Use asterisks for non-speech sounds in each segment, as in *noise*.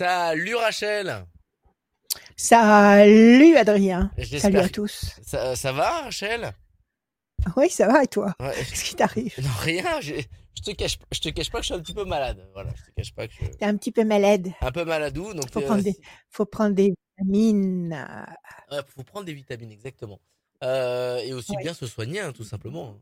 Salut Rachel. Salut Adrien. Salut à tous. Ça, ça va Rachel? Oui, ça va et toi? Ouais. Qu'est-ce qui t'arrive? Non rien. Je te cache, je te cache pas que je suis un petit peu malade. Voilà, je te cache pas que je T'es un petit peu malade. un peu maladou. Donc Faut euh, prendre des, faut prendre des vitamines. Ouais, faut prendre des vitamines, exactement. Euh, et aussi Ouais. bien se soigner, hein, tout simplement.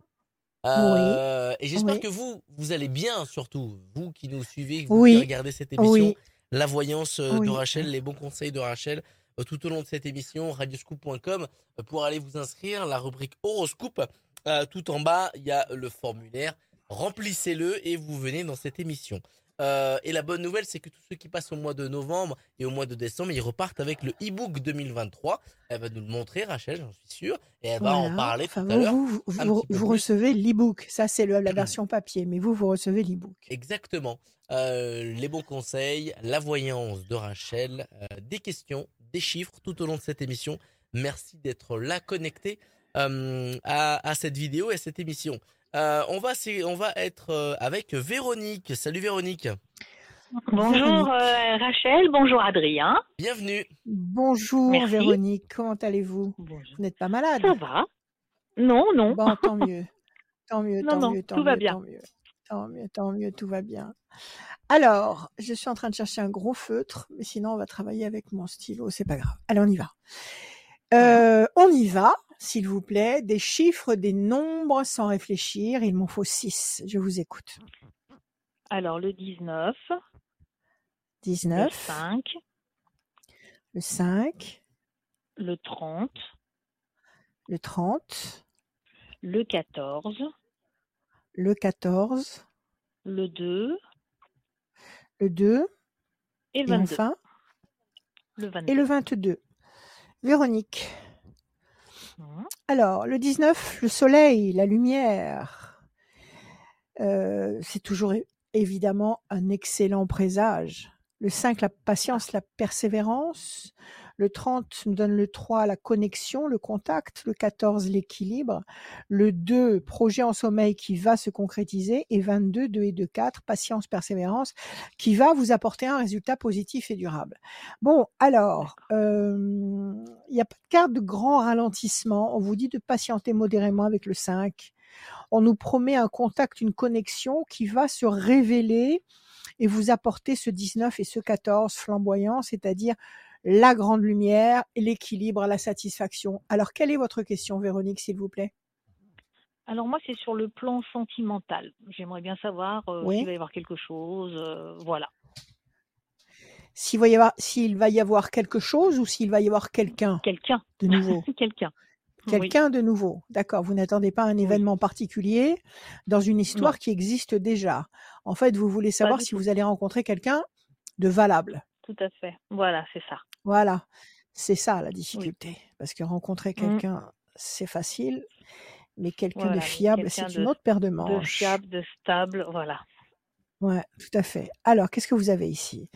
Euh, Et j'espère Oui. que vous, vous allez bien, surtout vous qui nous suivez, vous Oui. qui regardez cette émission. La voyance euh, de. Rachel, les bons conseils de Rachel, euh, tout au long de cette émission, radioscoop.com, euh, pour aller vous inscrire, la rubrique horoscope. Euh, tout en bas, il y a le formulaire. Remplissez-le et vous venez dans cette émission. Euh, et la bonne nouvelle, c'est que tous ceux qui passent au mois de novembre et au mois de décembre, ils repartent avec le e-book 2023. Elle va nous le montrer, Rachel, j'en suis sûr. Et elle va en parler Enfin, tout à vous, l'heure. vous, recevez l'e-book. Ça, c'est la *clears throat* version papier. Mais vous, vous recevez l'e-book. Exactement. Euh, les bons conseils, la voyance de Rachel, euh, des questions, des chiffres tout au long de cette émission. Merci d'être là connecté euh, à, à cette vidéo et à cette émission. Euh, on, va, on va être avec Véronique. Salut Véronique. Bonjour euh, Rachel, bonjour Adrien. Bienvenue. Bonjour Merci. Véronique, comment allez-vous? Bonjour. Vous n'êtes pas malade? Ça va Non, non. Bon, tant mieux. *laughs* Tant mieux, Non, tant non, mieux, tant tout va bien. tant mieux. Tant mieux, tant mieux, tout va bien. Alors, je suis en train de chercher un gros feutre, mais sinon on va travailler avec mon stylo, c'est pas grave. Allez, on y va. Euh, on y va, s'il vous plaît. Des chiffres, des nombres sans réfléchir. Il m'en faut six. Je vous écoute. Alors le 19, le 19, 5, le 5, le 30, le 30, le 14, le 14, le 2 le 2, et le et 22. enfin, le 22. et le 22. Véronique. Mhm. Alors, le 19, le soleil, la lumière. Euh, c'est toujours évidemment un excellent présage. Le 5, la patience, la persévérance. Le 30 nous donne le 3, la connexion, le contact. Le 14, l'équilibre. Le 2, projet en sommeil qui va se concrétiser. Et 22, 2 et 2, 4, patience, persévérance, qui va vous apporter un résultat positif et durable. Bon, alors, euh, il n'y a pas de carte de grand ralentissement. On vous dit de patienter modérément avec le 5. On nous promet un contact, une connexion qui va se révéler et vous apporter ce 19 et ce 14 flamboyant, c'est-à-dire la grande lumière, l'équilibre, la satisfaction. Alors, quelle est votre question, Véronique, s'il vous plaît? Alors moi c'est sur le plan sentimental. J'aimerais bien savoir euh, Oui. s'il va y avoir quelque chose. euh, voilà. S'il va, y avoir, s'il va y avoir quelque chose ou s'il va y avoir quelqu'un Quelqu'un. de nouveau *laughs* Quelqu'un. Oui. De nouveau, d'accord. Vous n'attendez pas un événement particulier dans une histoire Non. qui existe déjà. En fait, vous voulez savoir si vous allez rencontrer quelqu'un de valable. Tout à fait. Voilà, c'est ça. Voilà, c'est ça la difficulté. Parce que rencontrer Mm. quelqu'un, c'est facile, mais quelqu'un Voilà, de fiable, c'est de- une autre paire de De manches. fiable, de stable, voilà. Ouais, tout à fait. Alors, qu'est-ce que vous avez ici?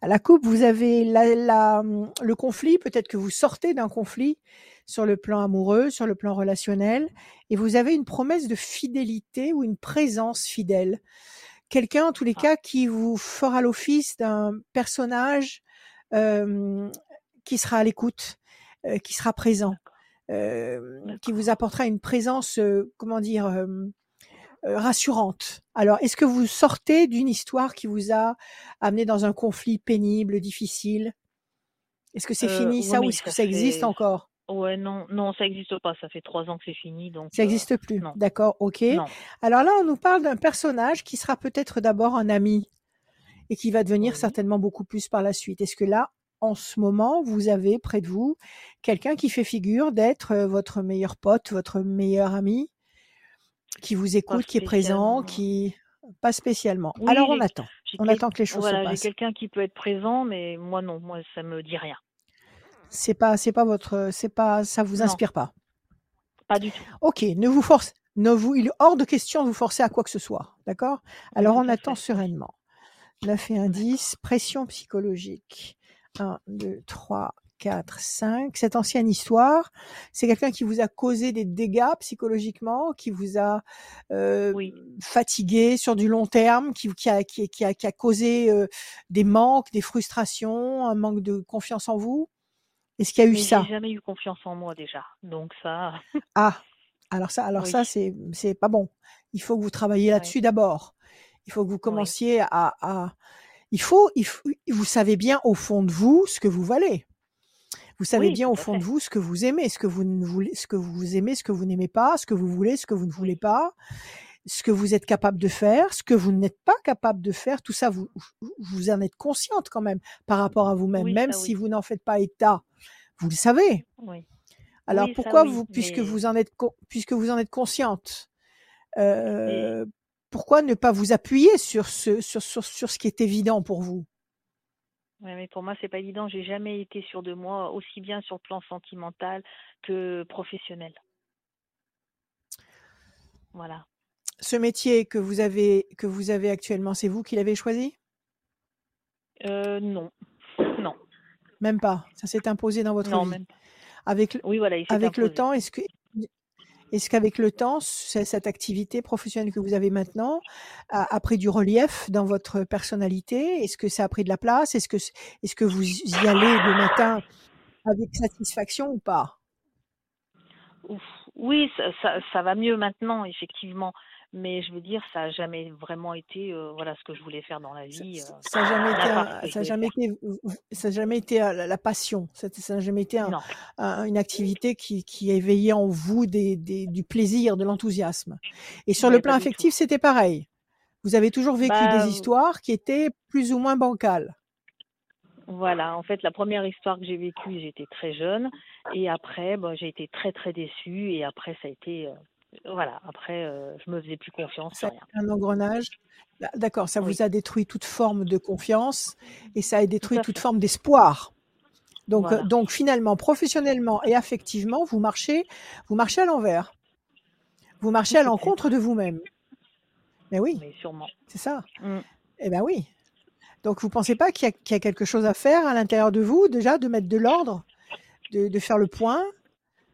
À la coupe, vous avez la, la- le conflit. Peut-être que vous sortez d'un conflit sur le plan amoureux, sur le plan relationnel, et vous avez une promesse de fidélité ou une présence fidèle. Quelqu'un, en tous les Ah. cas, qui vous fera l'office d'un personnage euh, qui sera à l'écoute, euh, qui sera présent, euh, qui vous apportera une présence, euh, comment dire, rassurante. Alors, est-ce que vous sortez d'une histoire qui vous a amené dans un conflit pénible, difficile? Est-ce que c'est fini? oui, ça ou est-ce que ça ça existe fait- encore? Ouais, non, non, ça n'existe pas. Ça fait trois ans que c'est fini, donc. Ça euh, n'existe plus. non. D'accord, ok. Non. Alors là, on nous parle d'un personnage qui sera peut-être d'abord un ami et qui va devenir Oui. certainement beaucoup plus par la suite. Est-ce que là, en ce moment, vous avez près de vous quelqu'un qui fait figure d'être euh, votre meilleur pote, votre meilleur ami, qui vous écoute, qui est présent, qui pas spécialement? Oui, Alors on j'ai- attend. J'ai On attend que les choses Voilà, se j'ai passent. quelqu'un qui peut être présent, mais moi non, moi ça me dit rien. C'est pas, c'est pas votre, c'est pas, ça vous Non. inspire pas. Pas du tout. Ok, ne vous force, ne vous, il est hors de question de vous forcer à quoi que ce soit, d'accord? Alors on attend fait. sereinement. 9 et un 10, pression psychologique. 1, 2, 3, 4, 5. Cette ancienne histoire, c'est quelqu'un qui vous a causé des dégâts psychologiquement, qui vous a euh, Oui. fatigué sur du long terme, qui, qui, a, qui, qui a, qui a causé euh, des manques, des frustrations, un manque de confiance en vous? Est-ce qu'il y a eu Mais ça j'ai jamais eu confiance en moi déjà. Donc ça, *laughs* Ah, alors ça, alors oui. ça, c'est c'est pas bon. Il faut que vous travailliez là-dessus d'abord. Il faut que vous Oui. commenciez à, à- il faut, il faut, vous savez bien au fond de vous ce que vous valez. Vous savez bien au fond de vous ce que vous aimez, ce que vous ne voulez, ce que vous aimez, ce que vous n'aimez pas, ce que vous voulez, ce que vous ne voulez pas, ce que vous êtes capable de faire, ce que vous n'êtes pas capable de faire. Tout ça, vous, vous en êtes consciente quand même par rapport à vous-même, Oui, même si oui. vous n'en faites pas état. Vous le savez. Oui. Alors Oui, pourquoi vous, puisque Mais, vous en êtes, puisque vous en êtes consciente, mais euh, pourquoi ne pas vous appuyer sur ce, sur, sur, sur ce qui est évident pour vous? Ouais, mais pour moi, c'est pas évident. J'ai jamais été sûre de moi, aussi bien sur le plan sentimental que professionnel. Voilà. Ce métier que vous avez, que vous avez actuellement, c'est vous qui l'avez choisi? Euh, non. Non. Même pas? Ça s'est imposé dans votre Non, vie? même. Avec, le- Oui, voilà, temps, est-ce que, est-ce qu'avec le temps, cette activité professionnelle que vous avez maintenant a, a pris du relief dans votre personnalité? Est-ce que ça a pris de la place? Est-ce que, vous y allez le matin avec satisfaction ou pas? Ouf. Oui, ça, ça, ça va mieux maintenant, effectivement. Mais je veux dire, ça n'a jamais vraiment été euh, voilà, ce que je voulais faire dans la vie. ça- euh, ça a jamais été, ça jamais été, ça a jamais été la, la passion. Ça n'a jamais été un- Non. un- une activité qui, qui éveillait en vous des, des- du plaisir, de l'enthousiasme. Et sur le plan affectif, c'était pareil. Vous avez toujours vécu Bah, des histoires qui étaient plus ou moins bancales. Voilà, en fait, la première histoire que j'ai vécue, j'étais très jeune. Et après, bon, j'ai été très, très déçue. Et après, ça a été. euh, voilà, après, euh, je me faisais plus confiance, été un engrenage. D'accord, ça Oui, vous a détruit toute forme de confiance et ça a détruit toute forme d'espoir. Donc, euh, donc finalement, professionnellement et affectivement, vous marchez, vous marchez à l'envers. Vous marchez à l'encontre de vous-même. Mais oui, mais sûrement. c'est ça. Mm. Eh ben oui. Donc vous pensez pas qu'il y, a- qu'il y a quelque chose à faire à l'intérieur de vous déjà, de mettre de l'ordre, de, de faire le point?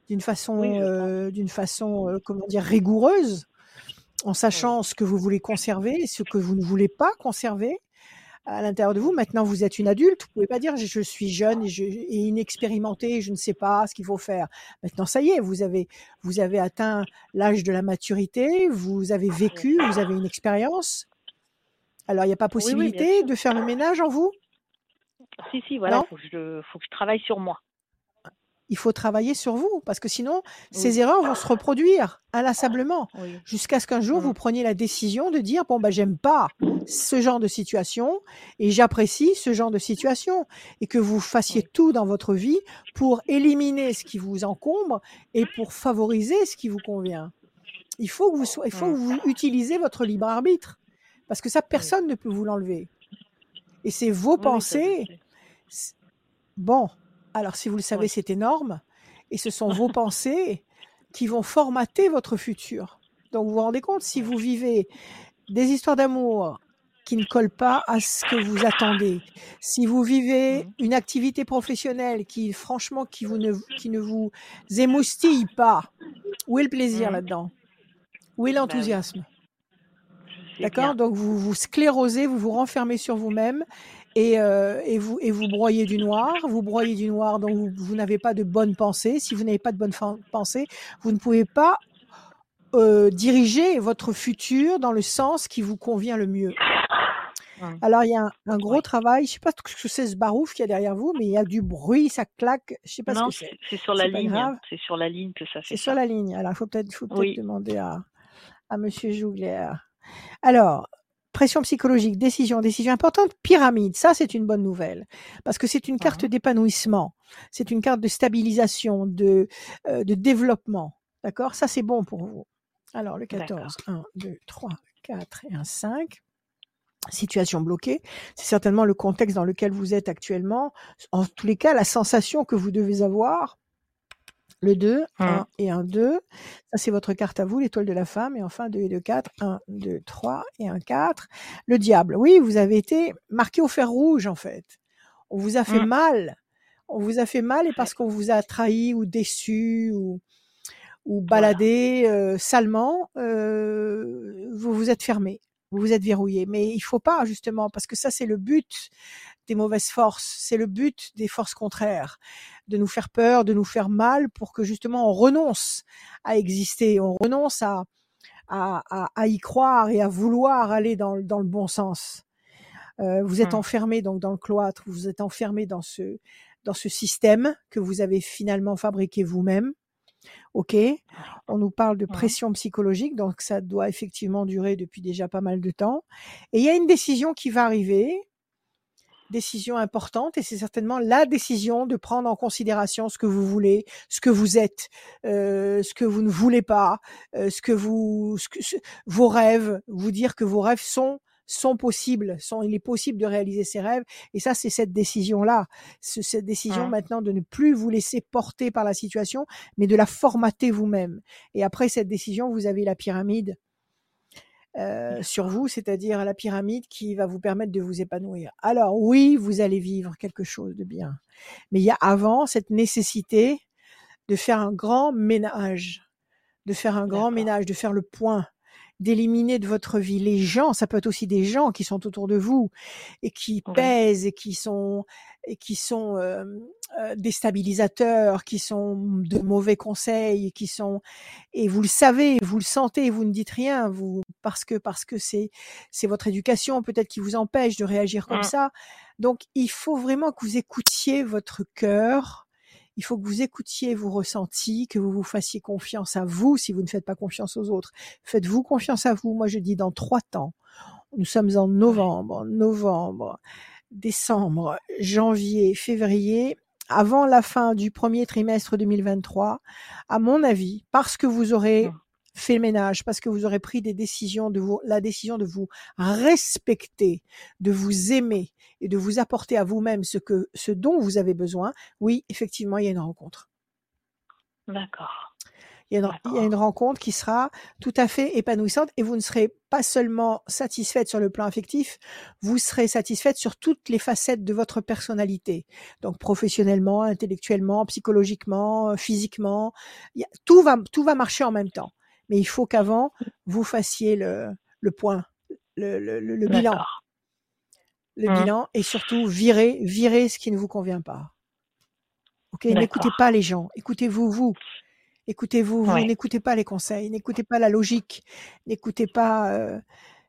D'une façon, Oui, euh, d'une façon, euh, comment dire, rigoureuse, en sachant ce que vous voulez conserver et ce que vous ne voulez pas conserver à l'intérieur de vous. Maintenant, vous êtes une adulte. Vous pouvez pas dire je, suis jeune et, je, et inexpérimentée, je ne sais pas ce qu'il faut faire. Maintenant, ça y est, vous avez, vous avez atteint l'âge de la maturité, vous avez vécu, vous avez une expérience. Alors, il n'y a pas Oui, oui, bien possibilité de faire le ménage en vous? Si, si, voilà, il faut que je travaille sur moi. Il faut travailler sur vous parce que sinon, Oui, ces erreurs vont se reproduire inlassablement oui. jusqu'à ce qu'un jour vous Mm. preniez la décision de dire bon bah j'aime pas ce genre de situation et j'apprécie ce genre de situation et que vous fassiez Oui, tout dans votre vie pour éliminer ce qui vous encombre et pour favoriser ce qui vous convient. Il faut que vous soyez, il faut que vous utilisez votre libre arbitre parce que ça personne ne peut vous l'enlever et c'est vos pensées Bon, alors si vous le savez, Oui, c'est énorme. Et ce sont *laughs* vos pensées qui vont formater votre futur. Donc vous vous rendez compte, si vous vivez des histoires d'amour qui ne collent pas à ce que vous attendez, si vous vivez Mm. une activité professionnelle qui, franchement, qui, vous ne, qui ne vous émoustille pas, où est le plaisir Mm. là-dedans? Où est Bah l'enthousiasme? D'accord? Donc vous vous sclérosez, vous vous renfermez sur vous-même et, euh, et, vous, et vous broyez du noir. Vous broyez du noir, donc vous, vous n'avez pas de bonnes pensées. Si vous n'avez pas de bonnes fan- pensées, vous ne pouvez pas euh, diriger votre futur dans le sens qui vous convient le mieux. Alors il y a un, un gros travail, je sais pas ce que c'est ce barouf qu'il y a derrière vous, mais il y a du bruit, ça claque, je sais pas ce que c'est. c'est c'est sur la C'est ligne. C'est sur la ligne que ça c'est fait sur ça. la ligne. Alors il faut peut-être Oui. demander à, à Monsieur Jougler. Alors, pression psychologique, décision, décision importante, pyramide. Ça, c'est une bonne nouvelle parce que c'est une carte d'épanouissement, c'est une carte de stabilisation, de, euh, de développement. D'accord? Ça, c'est bon pour vous. Alors, le 14, D'accord. 1, 2, 3, 4 et un 5. Situation bloquée, c'est certainement le contexte dans lequel vous êtes actuellement. En tous les cas, la sensation que vous devez avoir, le 2, Mm. 1 et un 2. Ça, c'est votre carte à vous, l'étoile de la femme. Et enfin, 2 et 2, 4. 1, 2, 3 et un 4. Le diable. Oui, vous avez été marqué au fer rouge, en fait. On vous a fait Mm. mal. on vous a fait mal et parce qu'on vous a trahi ou déçu ou, ou baladé euh, salement, euh, vous vous êtes fermé, vous vous êtes verrouillé. Mais il faut pas justement parce que ça c'est le but des mauvaises forces, c'est le but des forces contraires, de nous faire peur, de nous faire mal pour que justement on renonce à exister, on renonce à à, à, à y croire et à vouloir aller dans, dans le bon sens. Euh, vous êtes Mmh. enfermé donc dans le cloître, vous êtes enfermé dans ce dans ce système que vous avez finalement fabriqué vous-même. Ok, on nous parle de Mmh. pression psychologique, donc ça doit effectivement durer depuis déjà pas mal de temps. Et il y a une décision qui va arriver, décision importante, et c'est certainement la décision de prendre en considération ce que vous voulez, ce que vous êtes, euh, ce que vous ne voulez pas, euh, ce que vous, ce que, ce- vos rêves, vous dire que vos rêves sont sont possibles, sont, il est possible de réaliser ses rêves, et ça c'est cette décision-là, ce- cette décision Mmh. maintenant de ne plus vous laisser porter par la situation, mais de la formater vous-même. Et après cette décision, vous avez la pyramide euh, sur vous, c'est-à-dire la pyramide qui va vous permettre de vous épanouir. Alors oui, vous allez vivre quelque chose de bien, mais il y a avant cette nécessité de faire un grand ménage, de faire un grand ménage, de faire le point, d'éliminer de votre vie les gens. Ça peut être aussi des gens qui sont autour de vous et qui pèsent et qui sont et qui sont euh, euh, déstabilisateurs, qui sont de mauvais conseils, qui sont et vous le savez, vous le sentez, vous ne dites rien, vous parce que parce que c'est c'est votre éducation peut-être qui vous empêche de réagir comme Mmh. ça. Donc il faut vraiment que vous écoutiez votre cœur. Il faut que vous écoutiez vos ressentis, que vous vous fassiez confiance à vous si vous ne faites pas confiance aux autres. Faites-vous confiance à vous. Moi, je dis dans trois temps. Nous sommes en novembre, novembre, décembre, janvier, février. Avant la fin du premier trimestre 2023, à mon avis, parce que vous aurez Mmh. Fait le ménage, parce que vous aurez pris des décisions de vous, la décision de vous respecter, de vous aimer et de vous apporter à vous-même ce que, ce dont vous avez besoin. Oui, effectivement, il y a une rencontre. D'accord. Il y, a une, il y a une D'accord. rencontre qui sera tout à fait épanouissante et vous ne serez pas seulement satisfaite sur le plan affectif, vous serez satisfaite sur toutes les facettes de votre personnalité. Donc professionnellement, intellectuellement, psychologiquement, physiquement, a- tout va tout va marcher en même temps. Mais il faut qu'avant vous fassiez le, le point, le, le, le- le bilan, le Mmh. bilan et surtout virer virer ce qui ne vous convient pas. Ok, n'écoutez pas les gens, écoutez-vous vous. Écoutez-vous, vous n'écoutez pas les conseils, n'écoutez pas la logique, n'écoutez pas euh,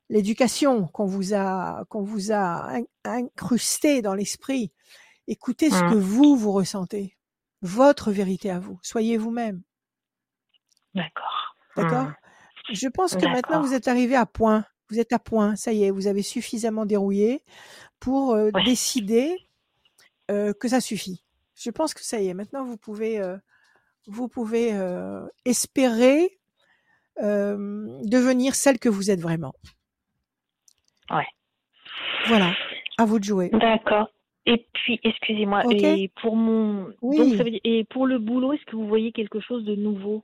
l'éducation qu'on vous a qu'on vous a in- incrusté dans l'esprit. Écoutez ce que Mmh. vous vous ressentez, votre vérité à vous. Soyez vous-même, D'accord. D'accord? Mmh. Je pense que maintenant vous êtes arrivé à point. Vous êtes à point, ça y est, vous avez suffisamment dérouillé pour euh, Ouais. décider euh, que ça suffit. Je pense que ça y est. Maintenant, vous pouvez, euh, vous pouvez espérer devenir celle que vous êtes vraiment. Ouais. Voilà, à vous de jouer. D'accord. Et puis, excusez-moi, et pour mon, donc ça Oui. veut dire, et pour le boulot, est-ce que vous voyez quelque chose de nouveau?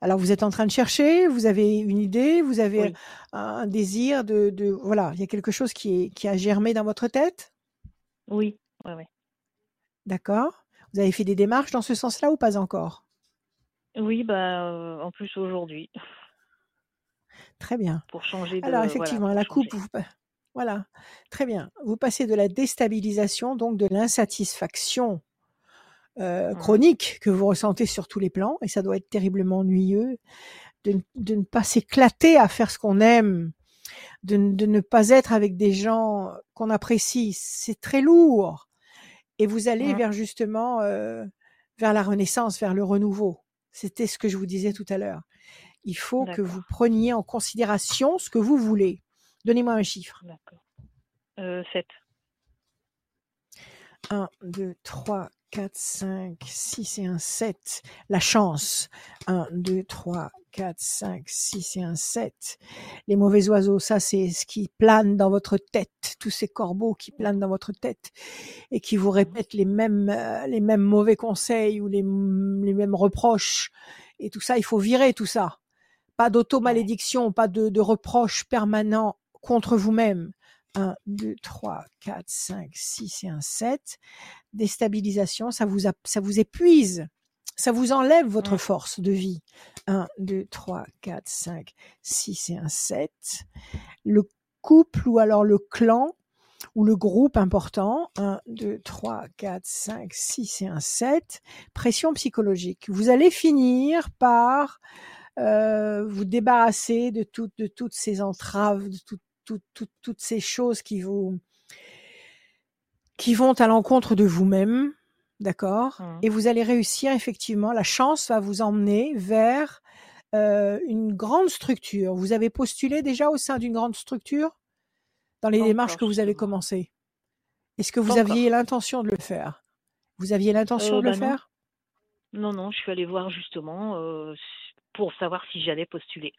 Alors, vous êtes en train de chercher, vous avez une idée, vous avez Oui. un, désir de, de, voilà, il y a quelque chose qui, est, qui a germé dans votre tête, Oui. Ouais, ouais. d'accord Vous avez fait des démarches dans ce sens-là ou pas encore? Oui, bah, euh, en plus aujourd'hui, Très bien. pour changer de, Alors, effectivement, la coupe, vous, voilà, très bien. Vous passez de la déstabilisation, donc de l'insatisfaction euh, Mmh. chronique que vous ressentez sur tous les plans, et ça doit être terriblement ennuyeux, de, ne- de ne pas s'éclater à faire ce qu'on aime, de, ne- de ne pas être avec des gens qu'on apprécie. C'est très lourd. Et vous allez vers justement euh, vers la renaissance, vers le renouveau. C'était ce que je vous disais tout à l'heure. Il faut que vous preniez en considération ce que vous voulez. Donnez-moi un chiffre. D'accord. Euh, 7. 1, 2, 3, 4, 5, 6 et un 7. La chance. 1, 2, 3, 4, 5, 6 et un 7. Les mauvais oiseaux, ça c'est ce qui plane dans votre tête. Tous ces corbeaux qui planent dans votre tête et qui vous Mmh. répètent les mêmes, euh, les mêmes mauvais conseils ou les, les mêmes reproches. Et tout ça, il faut virer tout ça. Pas d'auto-malédiction, pas de, de reproches permanents contre vous-même. 1, 2, 3, 4, 5, 6 et un 7. Déstabilisation, ça vous, ça vous épuise. Ça vous enlève votre force de vie. 1, 2, 3, 4, 5, 6 et un 7. Le couple ou alors le clan ou le groupe important. 1, 2, 3, 4, 5, 6 et un 7. Pression psychologique. Vous allez finir par euh, vous débarrasser de, toutes de toutes ces entraves, de tout- tout- tout- toutes ces choses qui vous qui vont à l'encontre de vous-même, d'accord? Mhm. Et vous allez réussir effectivement. La chance va vous emmener vers euh, une grande structure. Vous avez postulé déjà au sein d'une grande structure? Dans les démarches encore, que vous avez commencées? Est-ce que vous aviez l'intention de le faire? Vous aviez l'intention Euh, de le bah non. faire? Non, non, je suis allée voir justement euh, pour savoir si j'allais postuler.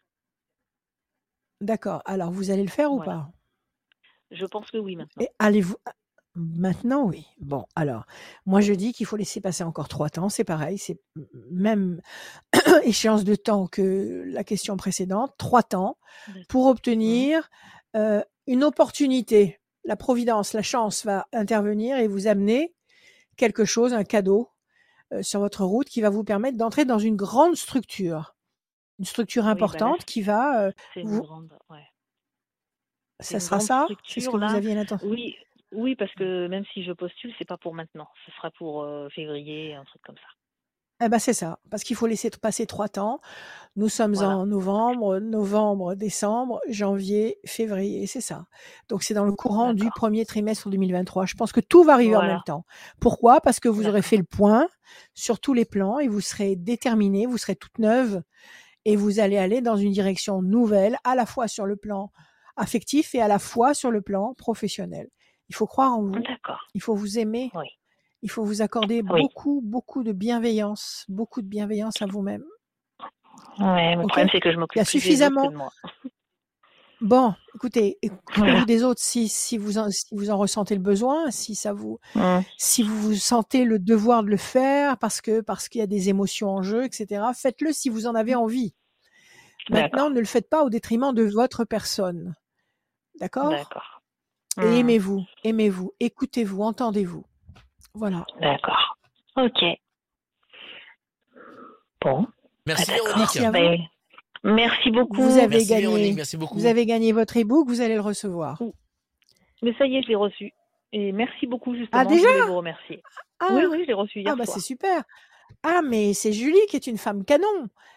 D'accord. Alors vous allez le faire ou Voilà. pas? Je pense que oui maintenant. Et allez-vous maintenant oui. Bon, alors moi je dis qu'il faut laisser passer encore trois temps, c'est pareil, c'est même *clears throat* échéance de temps que la question précédente, trois temps D'accord. pour obtenir euh, une opportunité. La providence, la chance va intervenir et vous amener quelque chose, un cadeau euh, sur votre route qui va vous permettre d'entrer dans une grande structure, une structure Oui, bah importante qui va, euh, vous, grande. Ouais. Ça une sera ça, c'est ce que vous aviez l'intention. Oui, oui, parce que même si je postule, c'est pas pour maintenant. Ce sera pour euh, février, un truc comme ça. Eh ben c'est ça, parce qu'il faut laisser passer trois temps. Nous sommes Voilà. en novembre, novembre, décembre, janvier, février, c'est ça. Donc c'est dans le courant du premier trimestre 2023. Je pense que tout va arriver en même temps. Pourquoi? Parce que vous aurez fait le point sur tous les plans et vous serez déterminée, vous serez toute neuve et vous allez aller dans une direction nouvelle, à la fois sur le plan affectif et à la fois sur le plan professionnel. Il faut croire en vous, il faut vous aimer, Oui. il faut vous accorder Oui. beaucoup, beaucoup de bienveillance, beaucoup de bienveillance à vous-même. Ouais, le Ok problème, c'est que je Il y a m'occupe suffisamment. de moi. Bon, écoutez, Voilà. des autres si, si, vous en, si vous en ressentez le besoin, si ça vous, si vous vous sentez le devoir de le faire parce que parce qu'il y a des émotions en jeu, etc. Faites-le si vous en avez envie. Maintenant, ne le faites pas au détriment de votre personne. D'accord? D'accord. Et Mm. aimez-vous, aimez-vous, écoutez-vous, entendez-vous. Voilà. D'accord. Ok. Bon. Ah, Merci. Véronique. Merci à vous. Ben, merci beaucoup. Vous avez Merci Véronique, gagné, merci beaucoup. vous avez gagné votre e-book, vous allez le recevoir. Mais ça y est, je l'ai reçu. Et merci beaucoup, justement. Ah je déjà voulais vous remercier. Ah, Oui, oui, je l'ai reçu hier ah bah c'est super. Ah mais c'est Julie qui est une femme canon.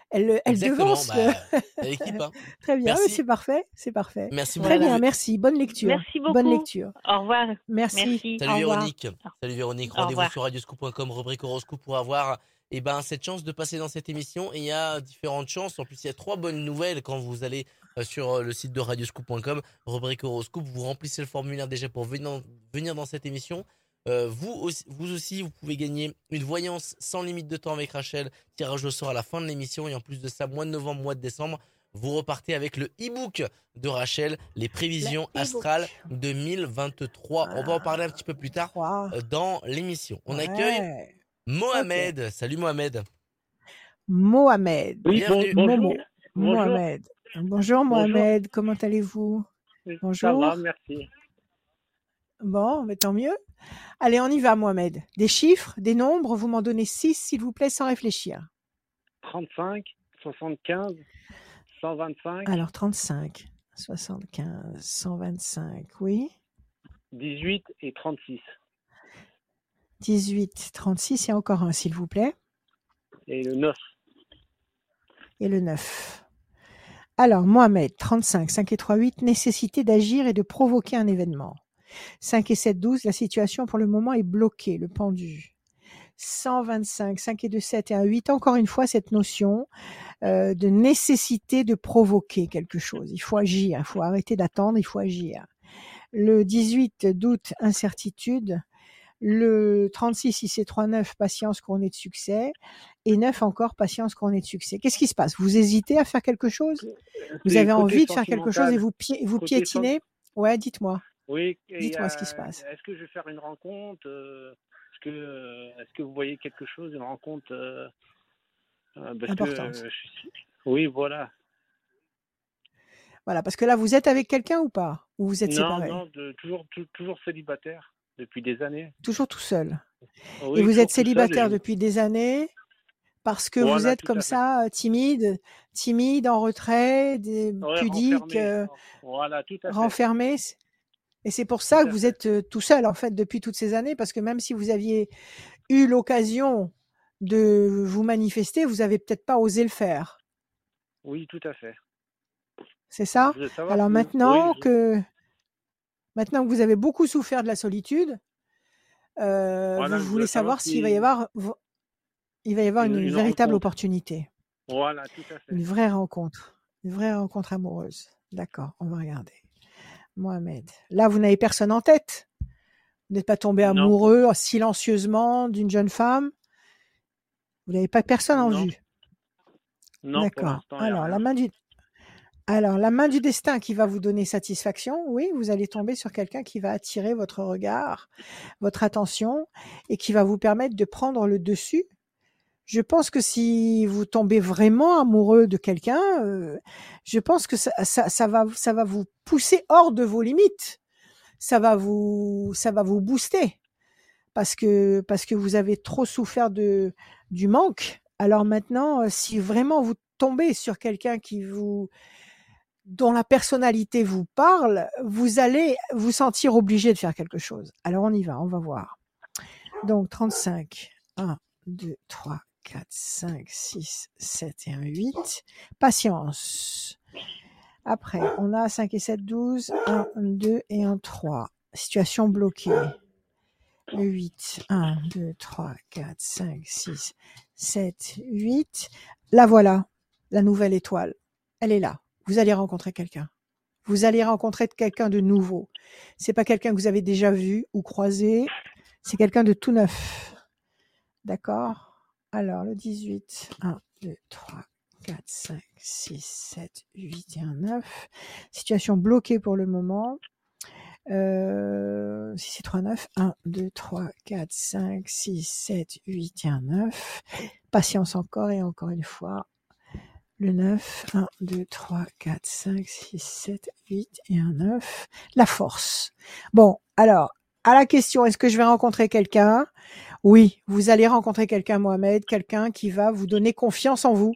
Elle, elle Exactement, devance bah, l'équipe, hein. *laughs* Très bien, c'est parfait, c'est parfait. Merci Très bien, merci. Bonne lecture. Merci beaucoup. Bonne lecture. Au revoir. Merci. Merci. Salut Au revoir. Véronique. Salut Véronique. Rendez-vous sur radioscoop.com, rubrique horoscope pour avoir eh ben, cette chance de passer dans cette émission. Et il y a différentes chances. En plus, il y a trois bonnes nouvelles quand vous allez euh, sur euh, le site de radioscoop.com, rubrique horoscope. Vous remplissez le formulaire déjà pour venir, venir dans cette émission. Euh, vous, aussi, vous aussi, vous pouvez gagner une voyance sans limite de temps avec Rachel. Tirage au sort à la fin de l'émission. Et en plus de ça, mois de novembre, mois de décembre, vous repartez avec le e-book de Rachel, les prévisions Le astrales 2023. On va en parler un petit peu plus tard dans l'émission. On Ouais. accueille Mohamed. Salut Mohamed. Mohamed. Oui, bon- bonjour. Mohamed. Bonjour Mohamed, comment allez-vous? Ça Bonjour. va, merci. Bon, mais tant mieux. Allez, on y va Mohamed. Des chiffres, des nombres, vous m'en donnez six s'il vous plaît sans réfléchir. 35, 75, 125, Alors 35, 75, 125, oui. 18 et 36. 18, 36 et encore un s'il vous plaît. Et le 9. et le 9. Alors, Mohamed, 35, 5 et 3, 8, nécessité d'agir et de provoquer un événement. 5 et 7, 12, la situation pour le moment est bloquée, le pendu. 125, 5 et 2, 7 et 1, 8, encore une fois, cette notion euh, de nécessité de provoquer quelque chose. Il faut agir, il faut arrêter d'attendre, il faut agir. Le 18, doute, incertitude. Le 36, 6 et 3, 9, patience couronnée de succès. Et 9 encore, patience couronnée de succès. Qu'est-ce qui se passe? Vous hésitez à faire quelque chose? Vous avez envie de faire quelque chose et vous, piétinez? Ouais, dites-moi. Oui. Dites-moi ce qui euh, se passe. Est-ce que je vais faire une rencontre euh, Est-ce que, euh, est-ce que vous voyez quelque chose, une rencontre euh, euh, parce Importante. euh, je Oui, voilà. Voilà, parce que là, vous êtes avec quelqu'un ou pas? Ou vous êtes Non, séparés? non, de- toujours, tou- toujours célibataire depuis des années. Toujours tout seul. Oui, Et vous êtes célibataire et- depuis des années parce que vous êtes comme ça, timide, timide, en retrait, des, Ouais, pudique, renfermé. euh, Voilà, tout à fait. renfermé. c- Et c'est pour ça Tout que vous êtes euh, tout seul, en fait, depuis toutes ces années, parce que même si vous aviez eu l'occasion de vous manifester, vous avez peut-être pas osé le faire. Oui, tout à fait. C'est ça? Alors maintenant oui, je- que maintenant que vous avez beaucoup souffert de la solitude, euh, Voilà, je vous voulais voulez savoir s'il va y avoir vo- il va y avoir Une- une, une véritable rencontre. opportunité, Voilà, tout à fait. une vraie rencontre, une vraie rencontre amoureuse. D'accord, on va regarder. Mohamed, là vous n'avez personne en tête. Vous n'êtes pas tombé Non. amoureux silencieusement d'une jeune femme. Vous n'avez pas personne en Non. vue. Non, D'accord. Alors, la main du... Alors, la main du destin qui va vous donner satisfaction, oui, vous allez tomber sur quelqu'un qui va attirer votre regard, votre attention et qui va vous permettre de prendre le dessus. Je pense que si vous tombez vraiment amoureux de quelqu'un, euh, je pense que ça, va, vous pousser hors de vos limites. Ça va vous, ça va vous booster parce que, parce que vous avez trop souffert de, du manque. Alors maintenant, euh, si vraiment vous tombez sur quelqu'un qui vous, dont la personnalité vous parle, vous allez vous sentir obligé de faire quelque chose. Alors on y va, on va voir. Donc 35, 1, 2, 3, 4, 5, 6, 7 et 1, 8. Patience. Après, on a 5 et 7, 12, 1, 2 et 1, 3. Situation bloquée. Le 8, 1, 2, 3, 4, 5, 6, 7, 8. La voilà, la nouvelle étoile. Elle est là. Vous allez rencontrer quelqu'un. Vous allez rencontrer quelqu'un de nouveau. C'est pas quelqu'un que vous avez déjà vu ou croisé. C'est quelqu'un de tout neuf. D'accord? Alors, le 18. 1, 2, 3, 4, 5, 6, 7, 8 et 1, 9. Situation bloquée pour le moment. Euh, 6 et 3, 9. 1, 2, 3, 4, 5, 6, 7, 8 et 1, 9. Patience encore et encore une fois. Le 9. 1, 2, 3, 4, 5, 6, 7, 8 et 1, 9. La force. Bon, alors, à la question, est-ce que je vais rencontrer quelqu'un? Oui, vous allez rencontrer quelqu'un, Mohamed, quelqu'un qui va vous donner confiance en vous,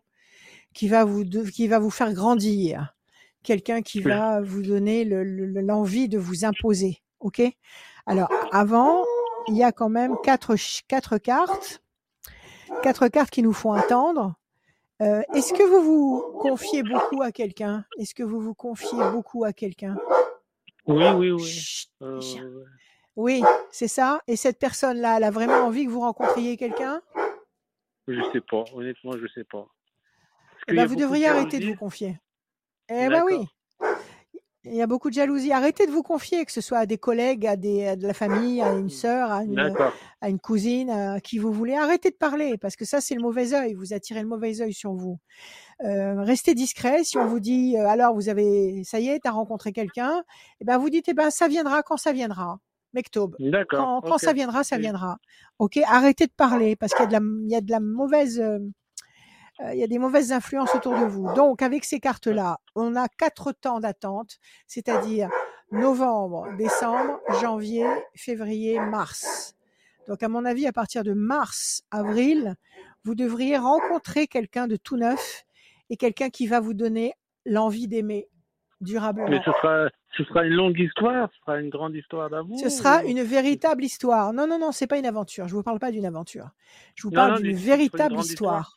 qui va vous, de- qui va vous faire grandir, quelqu'un qui Oui. va vous donner le- le- l'envie de vous imposer. OK? Alors, avant, il y a quand même quatre, quatre cartes, quatre cartes qui nous font attendre. Euh, Est-ce que vous vous confiez beaucoup à quelqu'un? Est-ce que vous vous confiez beaucoup à quelqu'un? Oui, oui, oui. Chut, Euh. Oui, c'est ça. Et cette personne-là, elle a vraiment envie que vous rencontriez quelqu'un? Je sais pas, honnêtement, je sais pas. Eh ben, vous devriez arrêter de vous confier. Eh ben oui. Il y a beaucoup de jalousie. Arrêtez de vous confier, que ce soit à des collègues, à, des, à de la famille, à une sœur, à une, D'accord. à une cousine, à qui vous voulez. Arrêtez de parler, parce que ça, c'est le mauvais œil. Vous attirez le mauvais œil sur vous. Euh, restez discret. Si on vous dit, euh, alors vous avez, ça y est, tu as rencontré quelqu'un, eh ben vous dites, eh ben ça viendra quand ça viendra. Mektob. D'accord. Quand, ça viendra, ça viendra. Ok, arrêtez de parler parce qu'il y a de la, il y a de la mauvaise, euh, euh, il y a des mauvaises influences autour de vous. Donc, avec ces cartes-là, on a quatre temps d'attente, c'est-à-dire novembre, décembre, janvier, février, mars. Donc, à mon avis, à partir de mars, avril, vous devriez rencontrer quelqu'un de tout neuf et quelqu'un qui va vous donner l'envie d'aimer durablement. Mais ce sera, ce sera une longue histoire, ce sera une grande histoire d'amour. Ce sera ou- une véritable histoire. Non, non, non, c'est pas une aventure. Je vous parle pas d'une aventure. Je vous Non, parle d'une véritable histoire.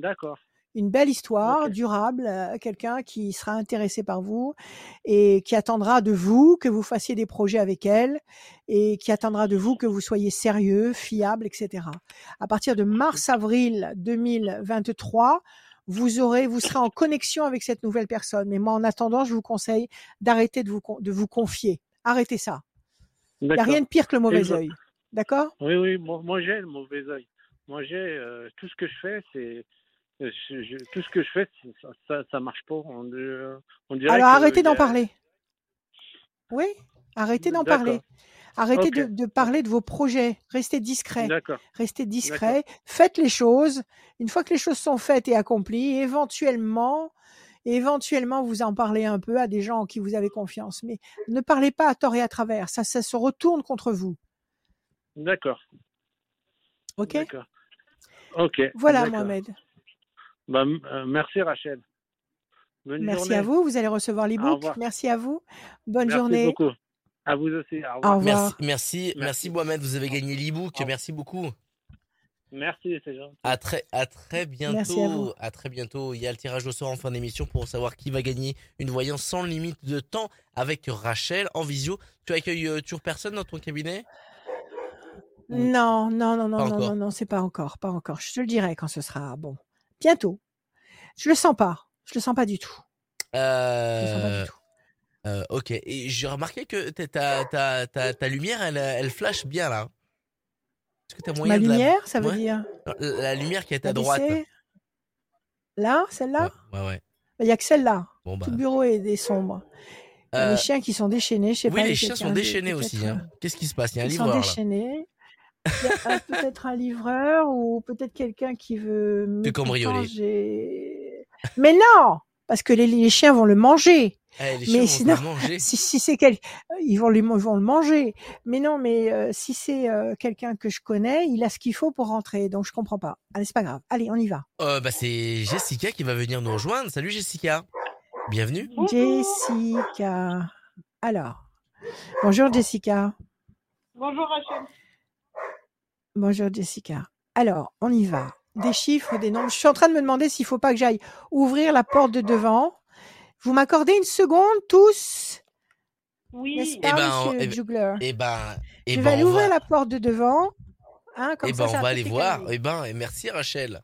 D'accord. Une belle histoire, durable, euh, quelqu'un qui sera intéressé par vous et qui attendra de vous que vous fassiez des projets avec elle et qui attendra de vous que vous soyez sérieux, fiable, etc. À partir de mars-avril 2023, vous aurez, vous serez en connexion avec cette nouvelle personne. Mais moi, en attendant, je vous conseille d'arrêter de vous, de vous confier. Arrêtez ça. Il n'y a rien de pire que le mauvais œil. D'accord? Oui, oui, moi, moi, j'ai le mauvais œil. Moi j'ai euh, tout ce que je fais, c'est je- je- tout ce que je fais, ça, ça marche pas. On, euh, on dirait Alors arrêtez d'en a- parler. Oui, arrêtez d'en parler. Arrêtez de, de parler de vos projets. Restez discret. Restez discret. Faites les choses. Une fois que les choses sont faites et accomplies, éventuellement, éventuellement vous en parlez un peu à des gens en qui vous avez confiance. Mais ne parlez pas à tort et à travers, ça, ça se retourne contre vous. D'accord. Ok? Ok. Voilà. Mohamed. Bah, euh, merci Rachel. Bonne Merci journée. à vous. Vous allez recevoir l'e-book. revoir. Merci à vous. Bonne Merci journée. beaucoup. À vous aussi. Au Au revoir. Merci, merci, merci Mohamed, vous avez gagné l'e-book. Merci beaucoup. Merci, c'est gentil. À très, à très bientôt. Merci à vous. À très bientôt. Il y a le tirage au sort en fin d'émission pour savoir qui va gagner une voyance sans limite de temps avec Rachel en visio. Tu accueilles euh, toujours personne dans ton cabinet? Non, non, non, non, Pas non, encore. non, non, c'est pas encore, pas encore. Je te le dirai quand ce sera bon. Bientôt. Je le sens pas. Je le sens pas du tout. Je le sens pas euh, du tout. euh, Ok. Et j'ai remarqué que ta, ta, ta, lumière, elle, elle flash bien là. Est-ce que t'as moyen Ma de la- lumière, ça veut Ouais. dire La, la lumière qui est à la droite. Là, celle-là Ouais, ouais, ouais. Il y a que celle-là. Bon bah. Tout le bureau est y a Euh, les chiens qui sont déchaînés. Je sais oui, pas. les chiens sont déchaînés aussi. hein. Qu'est-ce qui se passe? Il y a un Ils sont livreur déchaînés. Un- peut-être un livreur ou peut-être quelqu'un qui veut. me cambrioler. Mais non Parce que les, les chiens vont le manger. Eh, les Mais chiens vont sinon- te manger. *laughs* Si, si c'est quel... ils, vont le manger. Mais non, mais euh, si c'est euh, quelqu'un que je connais, il a ce qu'il faut pour rentrer. Donc je comprends pas. Allez, c'est pas grave. Allez, on y va. Euh, bah, c'est Jessica qui va venir nous rejoindre. Salut Jessica. Bienvenue. Jessica. Alors. Bonjour Jessica. Bonjour Rachel. Bonjour Jessica. Alors, on y va. Des chiffres, des nombres. Je suis en train de me demander s'il faut pas que j'aille ouvrir la porte de devant. Vous m'accordez une seconde tous? Oui, N'est-ce Eh pas, ben, monsieur eh ben, Jugler Eh ben, eh Je ben, vais aller on ouvrir va, la porte de devant. Hein, comme eh ben, ça on va aller voir. Eh ben, et merci Rachel.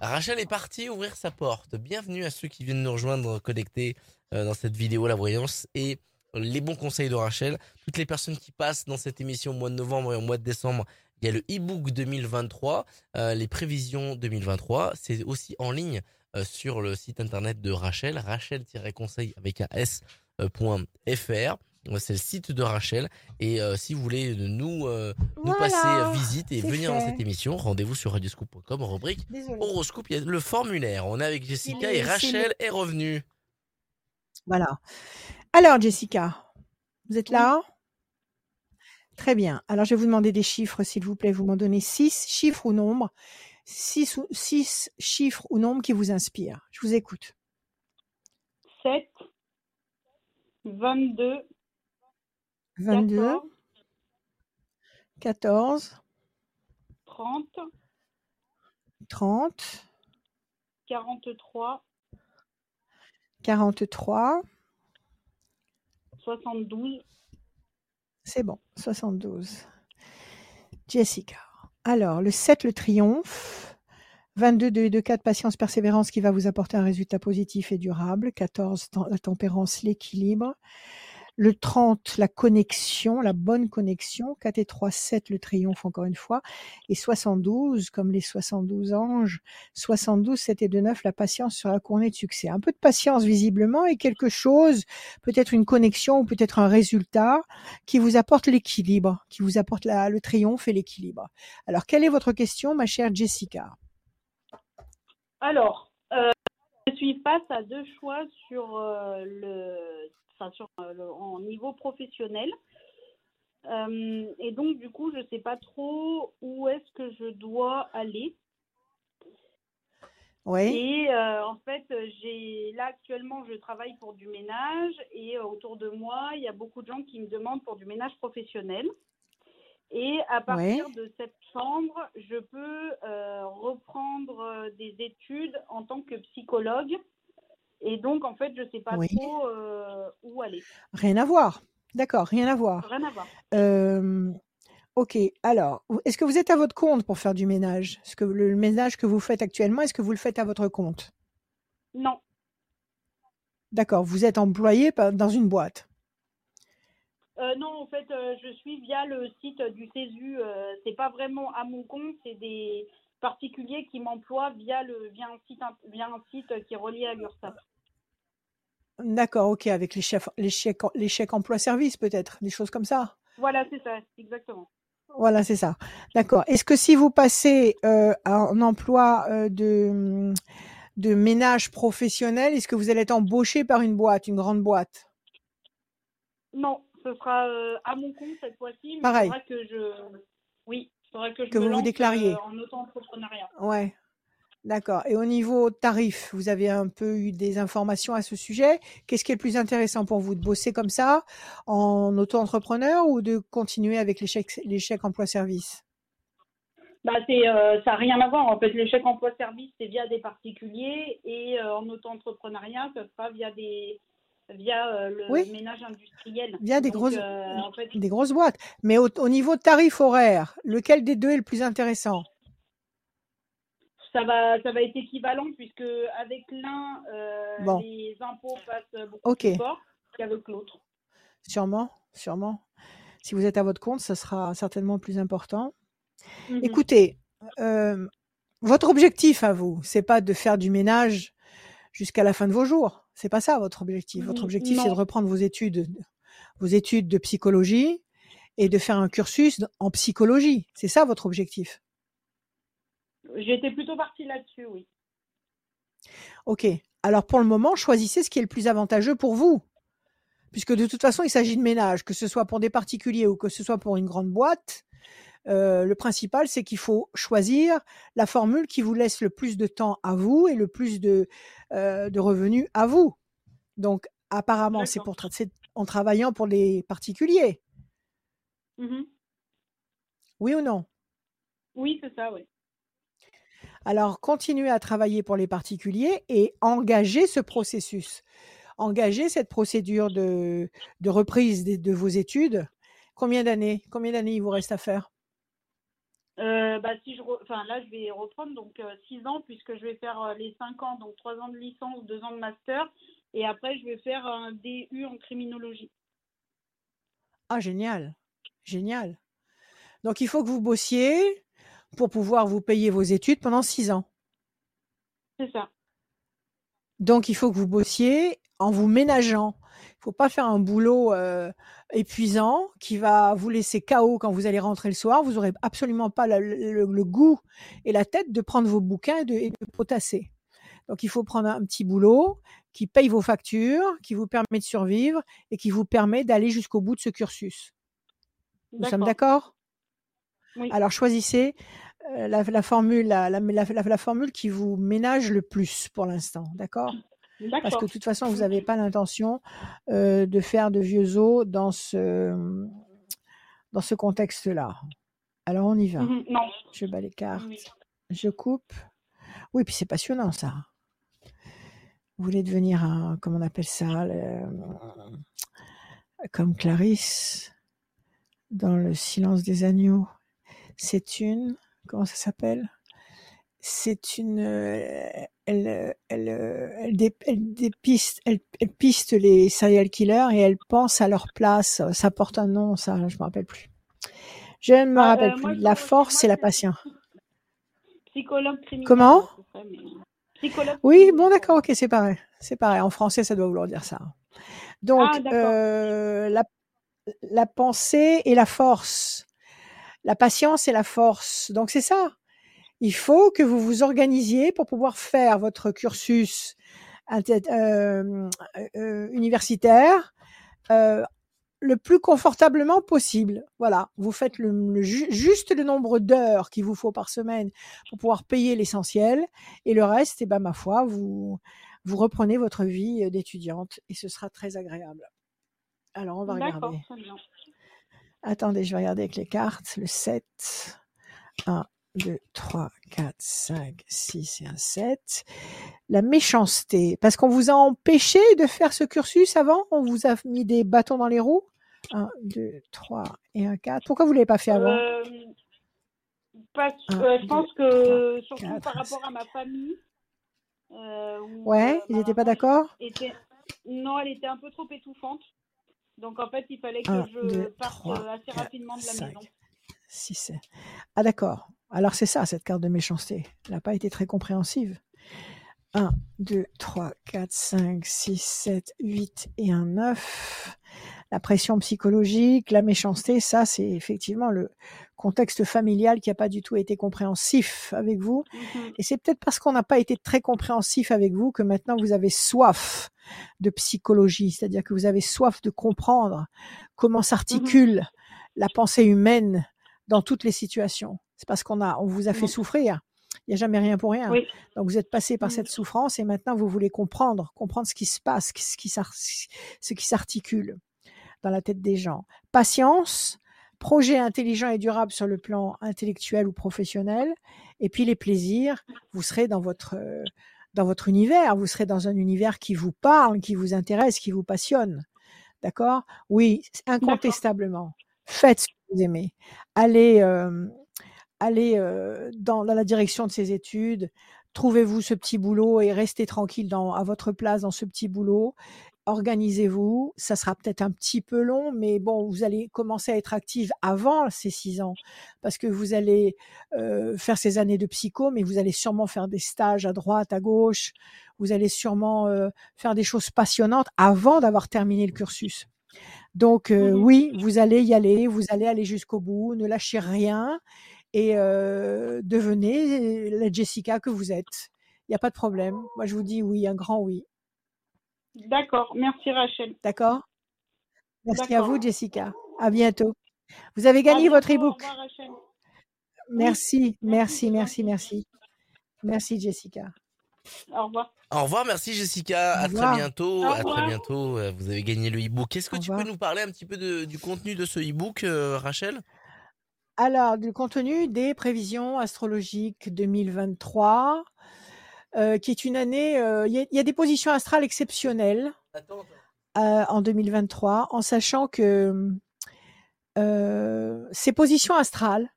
Rachel est partie ouvrir sa porte. Bienvenue à ceux qui viennent nous rejoindre connectés euh, dans cette vidéo La Voyance et les bons conseils de Rachel. Toutes les personnes qui passent dans cette émission au mois de novembre et au mois de décembre, il y a le e-book 2023, euh, les prévisions 2023. C'est aussi en ligne euh, sur le site internet de Rachel, rachel-conseil avec un s, euh, C'est le site de Rachel. Et euh, si vous voulez nous, passer visite et venir dans cette émission, rendez-vous sur radioscoop.com, rubrique Désolée. horoscope. Il y a le formulaire. On est avec Jessica est- et Rachel est revenue. Voilà. Alors, Jessica, vous êtes là? Très bien. Alors, je vais vous demander des chiffres, s'il vous plaît. Vous m'en donnez six chiffres ou nombres. Six, ou- six chiffres ou nombres qui vous inspirent. Je vous écoute. 7, 22, 22, 14, 14, 30, 30, 43, 43. 72, C'est bon, 72. Jessica. Alors, le 7, le triomphe. 22, 2 et 2, 4, patience, persévérance qui va vous apporter un résultat positif et durable. 14, tem- la tempérance, l'équilibre. Le 30, la connexion, la bonne connexion. 4 et 3, 7, le triomphe, encore une fois. Et 72, comme les 72 anges. 72, 7 et 2, 9, la patience sur la cournée de succès. Un peu de patience, visiblement, et quelque chose, peut-être une connexion ou peut-être un résultat qui vous apporte l'équilibre, qui vous apporte le triomphe et l'équilibre. Alors, quelle est votre question, ma chère Jessica? Alors, euh, je suis face à deux choix sur euh, le, enfin, sur euh, le en niveau professionnel. Euh, et donc, du coup, je ne sais pas trop où est-ce que je dois aller. Oui, Et euh, en fait, j'ai là actuellement, je travaille pour du ménage et euh, autour de moi, il y a beaucoup de gens qui me demandent pour du ménage professionnel. Et à partir de septembre, je peux reprendre des études en tant que psychologue. Et donc, en fait, je ne sais pas Oui. trop euh, où aller. rien à voir. D'accord, rien à voir. Rien à voir. Euh, ok, alors, est-ce que vous êtes à votre compte pour faire du ménage? Est-ce que le ménage que vous faites actuellement, est-ce que vous le faites à votre compte? Non, D'accord, vous êtes employé dans une boîte? Euh, non, en fait, je suis via le site du CESU. Euh, c'est pas vraiment à mon compte, c'est des particuliers qui m'emploient via le via un site via un site qui est relié à l'URSSAF. D'accord, ok, avec les chèques, les chèques, les chèques emploi-service peut-être, des choses comme ça. Voilà, c'est ça, exactement. Voilà, c'est ça. D'accord. Est-ce que si vous passez euh, à un emploi euh, de, de ménage professionnel Est-ce que vous allez être embauché par une boîte, une grande boîte? Non, ce sera euh, à mon compte cette fois-ci. mais Pareil. Que je. Oui, il faudra que je Que me vous vous lance, déclariez. euh, en auto-entrepreneuriat. Ouais. D'accord. Et au niveau tarif, vous avez un peu eu des informations à ce sujet. Qu'est-ce qui est le plus intéressant pour vous? De bosser comme ça en auto-entrepreneur ou de continuer avec les chèques, les chèques emploi-service? Bah, c'est, euh, ça n'a rien à voir. En fait, le chèque emploi-service, c'est via des particuliers et euh, en auto-entrepreneuriat, ça sera via des via euh, le Oui. ménage industriel. Via des Donc, grosses- euh, en fait, Des grosses boîtes. Mais au, au niveau tarif horaire, lequel des deux est le plus intéressant? Ça va, ça va être équivalent puisque avec l'un, euh, Bon. les impôts passent beaucoup plus fort qu'avec l'autre. Sûrement, sûrement. Si vous êtes à votre compte, ça sera certainement plus important. Mhm. Écoutez, euh, votre objectif à vous, c'est pas de faire du ménage jusqu'à la fin de vos jours. C'est pas ça votre objectif. Votre objectif, c'est de reprendre vos études, vos études de psychologie et de faire un cursus en psychologie. C'est ça votre objectif? J'étais plutôt partie là-dessus, oui. Ok. Alors pour le moment, choisissez ce qui est le plus avantageux pour vous. Puisque de toute façon, il s'agit de ménage, que ce soit pour des particuliers ou que ce soit pour une grande boîte. Euh, le principal, c'est qu'il faut choisir la formule qui vous laisse le plus de temps à vous et le plus de, euh, de revenus à vous. Donc, apparemment, c'est pour tra- en travaillant pour les particuliers. Mhm. Oui ou non? Oui, c'est ça, oui. Alors, continuez à travailler pour les particuliers et engagez ce processus. Engagez cette procédure de, de reprise de, de vos études. Combien d'années Combien d'années il vous reste à faire? Euh, bah, si je re- enfin, là, je vais reprendre donc 6 ans puisque je vais faire euh, les 5 ans, donc 3 ans de licence, 2 ans de master. Et après, je vais faire un DU en criminologie. Ah, génial. Génial. Donc, il faut que vous bossiez pour pouvoir vous payer vos études pendant six ans. C'est ça. Donc, il faut que vous bossiez en vous ménageant. Il faut pas faire un boulot euh, épuisant qui va vous laisser KO quand vous allez rentrer le soir. Vous aurez absolument pas le, le- le goût et la tête de prendre vos bouquins et de, et de potasser. Donc, il faut prendre un petit boulot qui paye vos factures, qui vous permet de survivre et qui vous permet d'aller jusqu'au bout de ce cursus. Nous sommes d'accord Oui. Alors choisissez euh, la, la formule, la formule qui vous ménage le plus pour l'instant, d'accord? Parce que de toute façon, vous n'avez pas l'intention euh, de faire de vieux os dans ce, dans ce contexte-là. Alors on y va. Mhm. Non. Je bats les cartes. Oui. Je coupe. Oui, puis c'est passionnant ça. Vous voulez devenir un, comment on appelle ça, le- comme Clarisse dans Le silence des agneaux. C'est une, comment ça s'appelle? C'est une, euh, elle, euh, elle, euh, elle, dé- elle dépiste, elle, elle piste les serial killers et elle pense à leur place. Ça porte un nom, ça, je me rappelle plus. Je ne me Ah, rappelle euh, plus. moi, La force et la c'est- patience. Psychologue criminel. Comment? Psychologue Oui, bon, d'accord, ok, c'est pareil. C'est pareil. En français, ça doit vouloir dire ça. Donc, Ah, euh, la, la pensée et la force. La patience et la force. Donc, c'est ça. Il faut que vous vous organisiez pour pouvoir faire votre cursus inté- euh, euh, universitaire euh, le plus confortablement possible. Voilà, vous faites le, le ju- juste le nombre d'heures qu'il vous faut par semaine pour pouvoir payer l'essentiel et le reste, eh ben, ma foi, vous, vous reprenez votre vie euh, d'étudiante et ce sera très agréable. Alors, on va regarder. Attendez, je vais regarder avec les cartes. Le 7. 1, 2, 3, 4, 5, 6 et un 7. La méchanceté. Parce qu'on vous a empêché de faire ce cursus avant? On vous a mis des bâtons dans les roues? 1, 2, 3 et un 4. Pourquoi vous ne l'avez pas fait avant? Euh, euh, je pense que, surtout par rapport à ma famille. euh, Ouais, euh, ils n'étaient pas d'accord? Non, elle était un peu trop étouffante. Donc en fait, il fallait que je parte assez rapidement de la maison. 6. Ah d'accord. Alors c'est ça, cette carte de méchanceté. Elle n'a pas été très compréhensive. 1, 2, 3, 4, 5, 6, 7, 8 et un 9. La pression psychologique, la méchanceté, ça, c'est effectivement le contexte familial qui n'a pas du tout été compréhensif avec vous. Mhm. Et c'est peut-être parce qu'on n'a pas été très compréhensif avec vous que maintenant vous avez soif de psychologie, c'est-à-dire que vous avez soif de comprendre comment s'articule la pensée humaine dans toutes les situations. C'est parce qu'on a, on vous a fait souffrir. Il n'y a jamais rien pour rien. Oui. Donc vous êtes passé par cette souffrance et maintenant vous voulez comprendre, comprendre ce qui se passe, ce qui ce qui s'articule dans la tête des gens. Patience, projet intelligent et durable sur le plan intellectuel ou professionnel, et puis les plaisirs, vous serez dans votre dans votre univers, vous serez dans un univers qui vous parle, qui vous intéresse, qui vous passionne. D'accord? Oui, incontestablement. Faites ce que vous aimez. Allez euh, allez euh, dans, dans la direction de ces études. Trouvez-vous ce petit boulot et restez tranquille dans, à votre place dans ce petit boulot. Organisez-vous. Ça sera peut-être un petit peu long, mais bon, vous allez commencer à être active avant ces six ans parce que vous allez euh, faire ces années de psycho, mais vous allez sûrement faire des stages à droite, à gauche. Vous allez sûrement euh, faire des choses passionnantes avant d'avoir terminé le cursus. Donc euh, Mhm. oui, vous allez y aller, vous allez aller jusqu'au bout, ne lâchez rien et euh, devenez la Jessica que vous êtes. Il n'y a pas de problème. Moi, je vous dis oui, un grand oui. D'accord. Merci Rachel. D'accord? Merci à vous, Jessica. À bientôt. Vous avez gagné votre e-book. revoir, Rachel. Merci, Merci, merci, merci, merci. Merci, Jessica. Au revoir. Au revoir, merci Jessica. À très bientôt. À très bientôt. Vous avez gagné le e-book. Est-ce que tu peux nous parler un petit peu de- du contenu de ce e-book, euh, Rachel? Alors, du contenu des prévisions astrologiques 2023, euh, qui est une année, euh, il y, a- il y a des positions astrales exceptionnelles euh, en 2023, en sachant que ces positions astrales,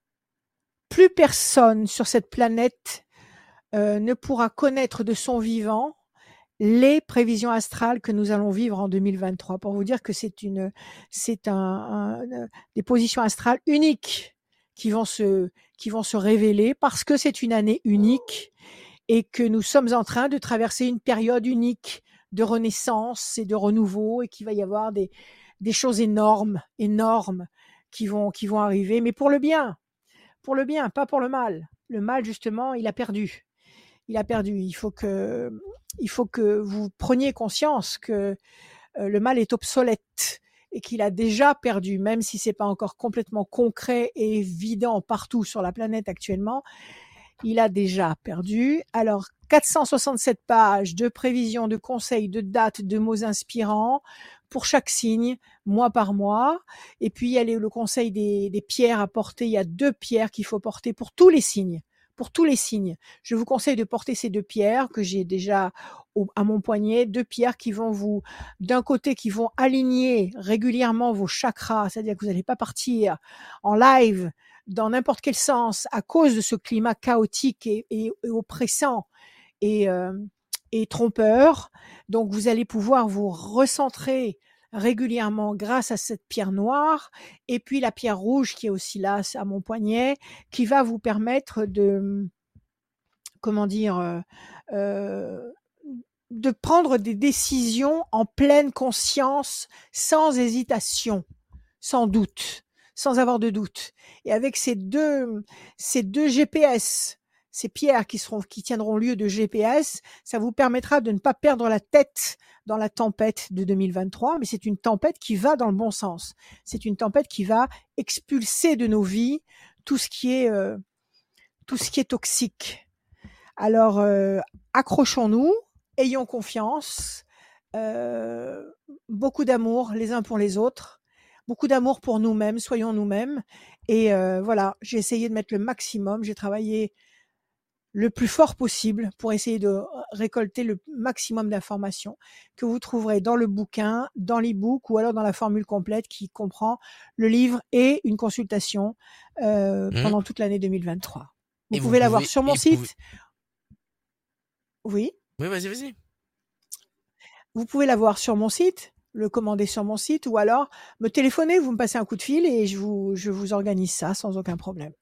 plus personne sur cette planète ne pourra connaître de son vivant les prévisions astrales que nous allons vivre en 2023. Pour vous dire que c'est une, c'est un, un- des positions astrales uniques qui vont se, révéler parce que c'est une année unique et que nous sommes en train de traverser une période unique de renaissance et de renouveau et qu'il va y avoir des, choses énormes, énormes qui vont, arriver, mais pour le bien, pour le bien, pas pour le mal. Le mal, justement, il a perdu. Il a perdu. Il faut que, il faut que vous preniez conscience que euh, le mal est obsolète et qu'il a déjà perdu, même si c'est pas encore complètement concret et évident partout sur la planète actuellement. Il a déjà perdu. Alors, 467 pages de prévisions, de conseils, de dates, de mots inspirants pour chaque signe, mois par mois. Et puis, il y a le conseil des, des pierres à porter. Il y a deux pierres qu'il faut porter pour tous les signes. Pour tous les signes. Je vous conseille de porter ces deux pierres que j'ai déjà à mon poignet. Deux pierres qui vont vous, d'un côté, qui vont aligner régulièrement vos chakras. C'est-à-dire que vous n'allez pas partir en live dans n'importe quel sens à cause de ce climat chaotique et, oppressant euh, et trompeur. Donc vous allez pouvoir vous recentrer régulièrement grâce à cette pierre noire et puis la pierre rouge qui est aussi là à mon poignet qui va vous permettre de comment dire euh, euh, de prendre des décisions en pleine conscience sans hésitation sans doute sans avoir de doute. Et avec ces deux ces deux GPS ces pierres qui seront qui tiendront lieu de GPS, ça vous permettra de ne pas perdre la tête dans la tempête de 2023, mais c'est une tempête qui va dans le bon sens. C'est une tempête qui va expulser de nos vies tout ce qui est euh, tout ce qui est toxique. Alors euh, accrochons-nous, ayons confiance, euh, beaucoup d'amour les uns pour les autres, beaucoup d'amour pour nous-mêmes, soyons nous-mêmes. Et euh, voilà, j'ai essayé de mettre le maximum, j'ai travaillé le plus fort possible pour essayer de récolter le maximum d'informations que vous trouverez dans le bouquin, dans l'e-book ou alors dans la formule complète qui comprend le livre et une consultation euh, Mhm. pendant toute l'année 2023. Vous Et pouvez l'avoir sur mon site. pouvez- Oui, Oui, vas-y, vas-y. vous pouvez l'avoir sur mon site, le commander sur mon site ou alors me téléphoner, vous me passez un coup de fil et je vous, je vous organise ça sans aucun problème.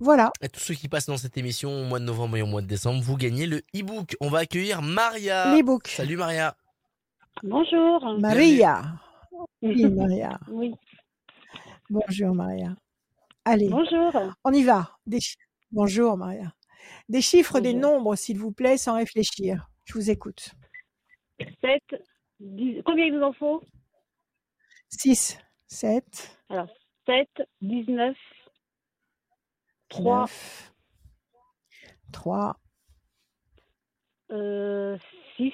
Voilà. Et tous ceux qui passent dans cette émission au mois de novembre et au mois de décembre, vous gagnez le e-book. On va accueillir Maria. L'e-book. Salut Maria. Bonjour. Maria. Oui, Maria. *laughs* Oui. Bonjour, Maria. Allez, Bonjour. on y va. Des chi- Bonjour, Maria. Des chiffres, des nombres, s'il vous plaît, sans réfléchir. Je vous écoute. 7, 10. Combien il vous en faut? 6, 7, Alors, 7, 19, 3, 9, 3, euh, 6,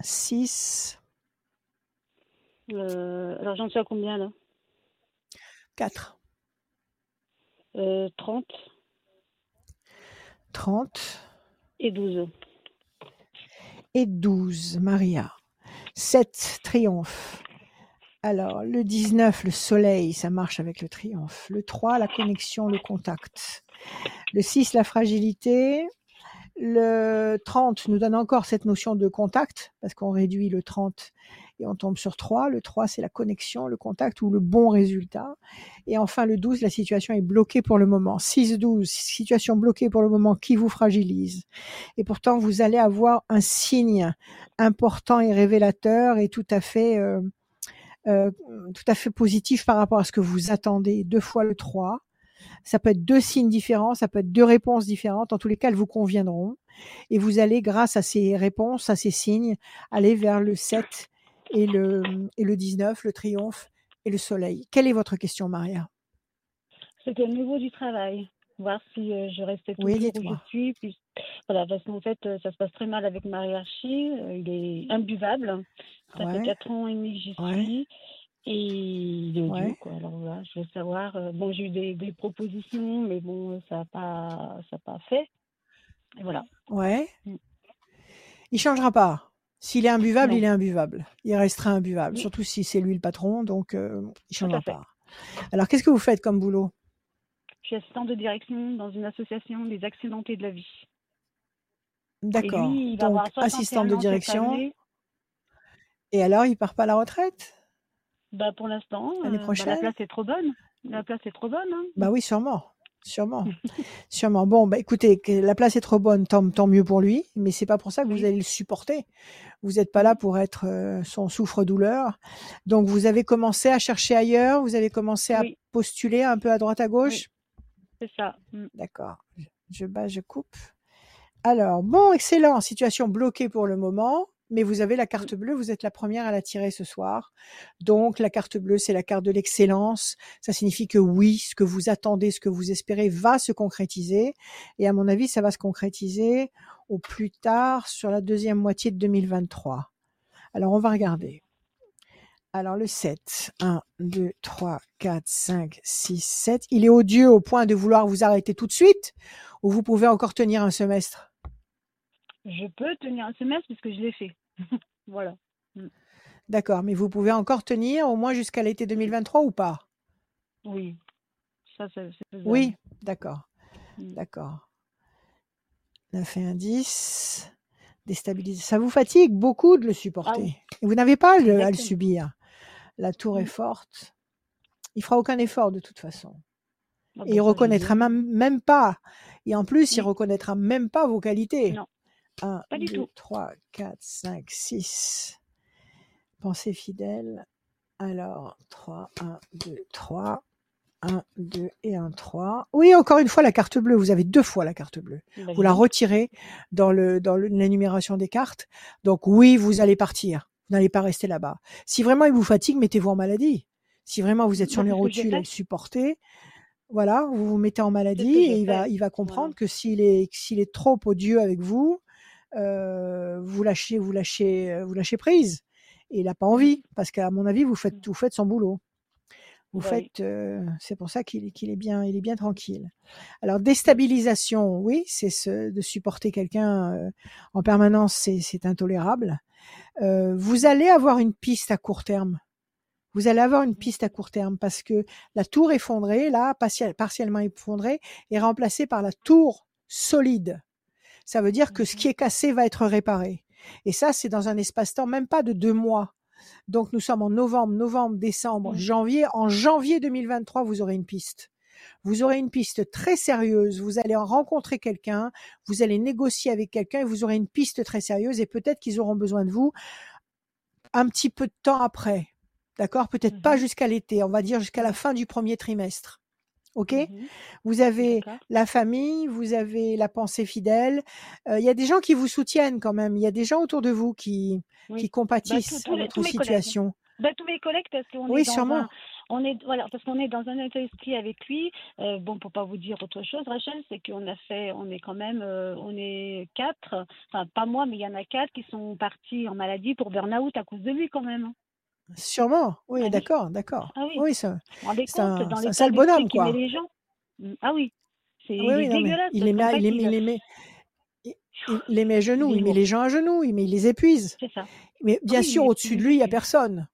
6, euh, alors j'en suis à combien là? 4, euh, 30 30 et 12. et 12, Maria. 7, triomphe. Alors, le 19, le soleil, ça marche avec le triomphe. Le 3, la connexion, le contact. Le 6, la fragilité. Le 30 nous donne encore cette notion de contact, parce qu'on réduit le 30 et on tombe sur 3. Le 3, c'est la connexion, le contact ou le bon résultat. Et enfin, le 12, la situation est bloquée pour le moment. 6-12, situation bloquée pour le moment qui vous fragilise. Et pourtant, vous allez avoir un signe important et révélateur et tout à fait, euh, euh, tout à fait positif par rapport à ce que vous attendez. Deux fois le 3. Ça peut être deux signes différents, ça peut être deux réponses différentes. En tous les cas, elles vous conviendront. Et vous allez, grâce à ces réponses, à ces signes, aller vers le 7 et le, et le 19, le triomphe et le soleil. Quelle est votre question, Maria? C'était au niveau du travail. Voir si euh, je restais toujours Oui, où je suis. Puis, voilà, parce qu'en fait, euh, ça se passe très mal avec ma hiérarchie. Euh, il est imbuvable. Ça fait Ouais. 4 ans et demi que j'y Ouais. suis. Et il est odieux, Ouais. quoi. Alors voilà, je veux savoir. euh, bon, j'ai eu des, des propositions, mais bon, ça n'a pas, ça a pas fait. Et voilà. Ouais. Mm. Il changera pas. S'il est imbuvable, Non. il est imbuvable. Il restera imbuvable, Oui. surtout si c'est lui le patron, donc euh, il à changera fait. pas. Alors, qu'est-ce que vous faites comme boulot? Je suis assistante de direction dans une association des accidentés de la vie. D'accord. Donc, avoir 61 assistante de direction. Et alors, il part pas à la retraite? Bah, pour l'instant, l'année euh, bah, prochaine? la place est trop bonne. La place est trop bonne. Hein. Bah oui, sûrement. Sûrement. *laughs* sûrement. Bon, bah écoutez, la place est trop bonne, tant, tant mieux pour lui, mais c'est pas pour ça que vous allez le supporter. Vous n'êtes pas là pour être euh, son souffre-douleur. Donc, vous avez commencé à chercher ailleurs, vous avez commencé à Oui. postuler un peu à droite à gauche? C'est ça. Mm. D'accord. Je- Je bats, je coupe. Alors, bon, excellent. Situation bloquée pour le moment, mais vous avez la carte bleue. Vous êtes la première à la tirer ce soir. Donc, la carte bleue, c'est la carte de l'excellence. Ça signifie que oui, ce que vous attendez, ce que vous espérez va se concrétiser. Et à mon avis, ça va se concrétiser au plus tard sur la deuxième moitié de 2023. Alors, on va regarder. Alors, le 7. 1, 2, 3, 4, 5, 6, 7. Il est odieux au point de vouloir vous arrêter tout de suite ou vous pouvez encore tenir un semestre? Je peux tenir un semestre puisque je l'ai fait. *laughs* voilà. D'accord, mais vous pouvez encore tenir au moins jusqu'à l'été 2023 ou pas? Oui. Ça, c'est. Oui, d'accord. Mm. D'accord. 9 et un 10. Déstabiliser. Ça vous fatigue beaucoup de le supporter. oui. Et vous n'avez pas à le, à le Exactement. subir. La tour est Mm. forte. Il fera aucun effort de toute façon. Ah Et il je reconnaîtra même, même pas. Et en plus, il Oui. reconnaîtra même pas vos qualités. Non. 1, Pas du 2, tout. 3, 4, 5, 6. Pensée fidèle. Alors, 3, 1, 2, 3. 1, 2 et 1, 3. Oui, encore une fois, la carte bleue. Vous avez deux fois la carte bleue. Bah, Vous la retirez dans le dans l'énumération des cartes. Donc oui, vous allez partir. Vous n'allez pas rester là-bas. Si vraiment il vous fatigue, mettez-vous en maladie. Si vraiment vous êtes sur Bah, les rotules à le supporter, voilà, vous vous mettez en maladie et il va il va comprendre que s'il est s'il est trop odieux avec vous, euh, vous lâchez vous lâchez euh, vous lâchez prise. Et il n'a pas envie parce qu'à mon avis vous faites Mm. vous faites son boulot. Vous faites, euh, c'est pour ça qu'il est- bien, il est bien tranquille. Alors déstabilisation, oui, c'est ce, de supporter quelqu'un euh, en permanence, c'est intolérable. Euh, vous allez avoir une piste à court terme. Vous allez avoir une piste à court terme parce que la tour effondrée, là, partiel- partiellement effondrée, est remplacée par la tour solide. Ça veut dire que ce Mhm. qui est cassé va être réparé. Et ça, c'est dans un espace-temps même pas de deux mois. Donc nous sommes en novembre, novembre, décembre, Mhm. janvier. En janvier 2023, vous aurez une piste. Vous aurez une piste très sérieuse. Vous allez rencontrer quelqu'un, vous allez négocier avec quelqu'un et vous aurez une piste très sérieuse et peut-être qu'ils auront besoin de vous un petit peu de temps après. D'accord? Peut-être pas Mhm. jusqu'à l'été, on va dire jusqu'à la fin du premier trimestre. OK? Mhm. Vous avez la famille, vous avez la pensée fidèle. Euh, Il y a des gens qui vous soutiennent quand même. Il y a des gens autour de vous qui, Oui. qui Bah, compatissent tous à les- votre situation. Bah, tous mes collègues parce qu'on Oui, est dans sûrement. un, on est voilà parce qu'on est dans un état d'esprit avec lui. Euh, bon, pour pas vous dire autre chose, Rachel, c'est qu'on a fait, on est quand même, euh, on est quatre, enfin pas moi, mais il y en a quatre qui sont partis en maladie pour burn-out à cause de lui quand même. Sûrement. Oui, Ah oui. d'accord, d'accord. Ah oui. Oui, C'est un- un sale bonhomme, quoi. les gens. Mm, Ah oui, c'est Oui, oui, dégueulasse il les met, il il, les met, il, il- les met à genoux, il met les gens à genoux, il, met, il les épuise. C'est ça. Mais bien Oui, sûr, mais au-dessus de lui, il n'y a personne.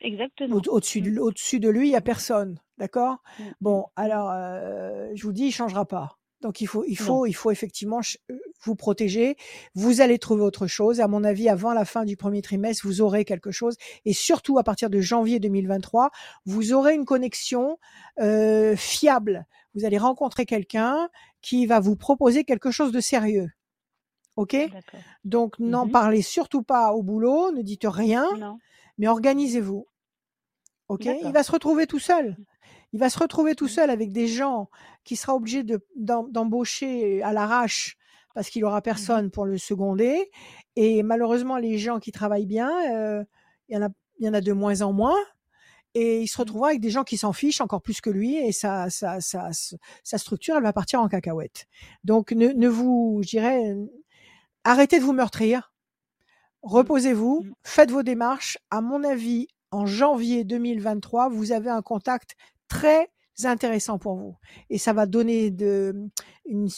exactement. Au- Au-dessus de, au-dessus de lui, il n'y a personne. D'accord? Mm, Bon, alors, euh, je vous dis, il ne changera pas. Donc, il faut, il Non. faut, il faut effectivement euh, vous protéger. Vous allez trouver autre chose. À mon avis, avant la fin du premier trimestre, vous aurez quelque chose. Et surtout, à partir de janvier 2023, vous aurez une connexion euh, fiable. Vous allez rencontrer quelqu'un qui va vous proposer quelque chose de sérieux. OK? Donc, n'en Mhm. parlez surtout pas au boulot. Ne dites rien, Non. mais organisez-vous. OK? Il va se retrouver tout seul. Il va se retrouver tout seul avec des gens qui sera obligé de- d'em- d'embaucher à l'arrache parce qu'il aura Mhm. personne pour le seconder. Et malheureusement, les gens qui travaillent bien, euh, il y en a, y en a de moins en moins. Et il se Mm. retrouvera avec des gens qui s'en fichent encore plus que lui. Et sa, sa, sa, sa structure, elle va partir en cacahuète. Donc, ne, ne vous, je dirais, arrêtez de vous meurtrir. Reposez-vous, Mm. faites vos démarches. À mon avis, en janvier 2023, vous avez un contact très intéressant pour vous. Et ça va donner de, une,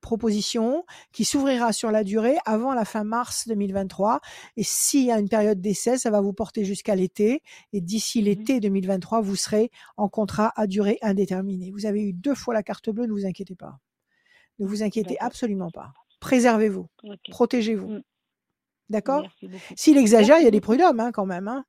proposition qui s'ouvrira sur la durée avant la fin mars 2023. Et s'il y a une période d'essai, ça va vous porter jusqu'à l'été. Et d'ici Mhm. l'été 2023, vous serez en contrat à durée indéterminée. Vous avez eu deux fois la carte bleue, ne vous inquiétez pas. Ne vous inquiétez absolument pas. Préservez-vous, protégez-vous. Mm. D'accord? S'il exagère, il y a des prud'hommes hein, quand même. Hein.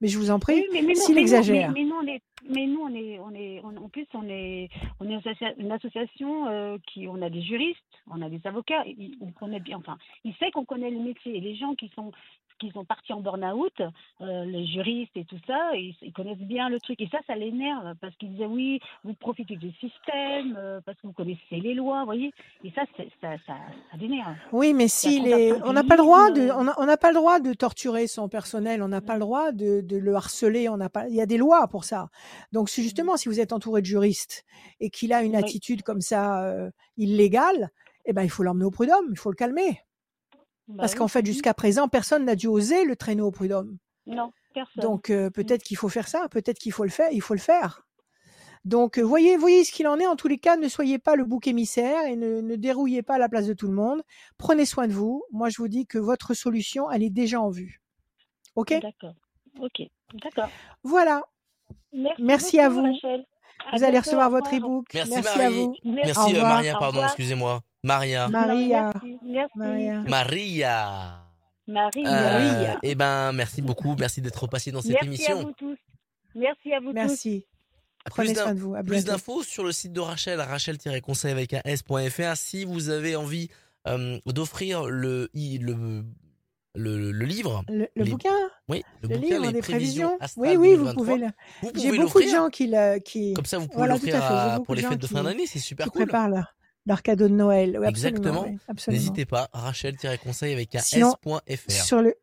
Mais je vous en prie, Oui, s'il exagère. mais- mais mais nous, on est, on est, on- en plus, on est, on est une associa- une association euh, qui, on a des juristes, on a des avocats, on connaît bien, enfin, il sait qu'on connaît le métier. Et les gens qui sont, qui sont partis en burn-out, euh, les juristes et tout ça, ils, ils connaissent bien le truc. Et ça, ça l'énerve parce qu'ils disaient oui, vous profitez du système, euh, parce que vous connaissez les lois, vous voyez. Et ça, ça, ça, ça l'énerve. Oui, mais est, on n'a pas le droit de, d'infantilisme. on n'a pas le droit de torturer son personnel, on n'a pas le droit de, de le harceler, on n'a pas, il y a des lois pour ça. Donc, justement si vous êtes entouré de juristes et qu'il a une Oui. attitude comme ça euh, illégale, eh ben il faut l'emmener au prud'homme, il faut le calmer. Bah Parce oui. qu'en fait, jusqu'à présent, personne n'a dû oser le traîner au prud'homme. Non, personne. Donc euh, peut-être qu'il faut faire ça, peut-être qu'il faut le faire, il faut le faire. Donc euh, voyez, voyez ce qu'il en est. En tous les cas, ne soyez pas le bouc émissaire et ne, ne dérouillez pas la place de tout le monde. Prenez soin de vous. Moi, je vous dis que votre solution, elle est déjà en vue. Ok? D'accord. Ok. D'accord. Voilà. Merci, Merci à vous. Rachel. À Vous allez recevoir votre e-book. Merci, à Marie. vous. Merci Au euh. Maria, pardon, excusez-moi. Maria. Maria. Merci. Maria. Maria. Marie. Euh, Maria. eh ben, merci beaucoup. Merci d'être passé dans cette Merci à émission. vous tous. Merci à vous tous. Merci. Prenez Plus d'in- soin de vous. À Plus bientôt. d'infos sur le site de Rachel, rachel-conseil avec un s.fr. Si vous avez envie euh, d'offrir le, le, le, le livre, Le, le Les- bouquin, oui, le, le bouquin, livre les des prévisions, Oui, oui, vous 2023, pouvez. le- vous J'ai pouvez beaucoup de gens qui, le- qui, Comme ça, vous pouvez Voilà, tout à l'offrir fait, j'ai à- beaucoup pour les fêtes de fin d'année. C'est super qui cool. préparent leur, leur cadeau de Noël. Oui, Exactement. oui. N'hésitez pas, rachel-conseil avec un s.fr. Sur le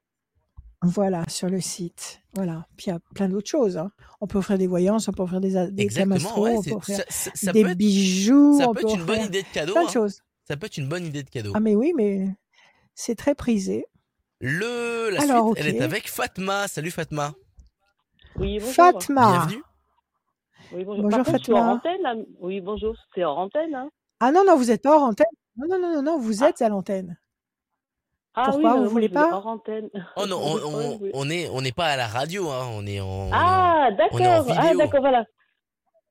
voilà, sur le site. Voilà. Puis il y a plein d'autres choses. hein. On peut offrir des voyances, on peut offrir des, des camastros, ouais, on c'est- peut offrir ça, ça- ça des peut être, bijoux, ça on peut peut être une bonne offrir idée de cadeau. plein de hein. choses. Ça peut être une bonne idée de cadeau. Ah mais oui, mais c'est très prisé. Le, la Alors, suite, elle est avec Fatma. Salut Fatma. Oui, bonjour. Fatma. Bienvenue. Oui, bonjour. Bonjour, Par contre, je suis en Fatma. antenne, là. Oui, bonjour. C'est en antenne, hein Ah non, non, vous êtes hors antenne. Non, non, non, non, non, vous Ah. êtes à l'antenne. Ah Pourquoi, oui, vous voulez pas? hors antenne. Oh non, *laughs* on, est, on n'est pas à la radio, hein. On est en. Ah, d'accord. Ah, d'accord, voilà.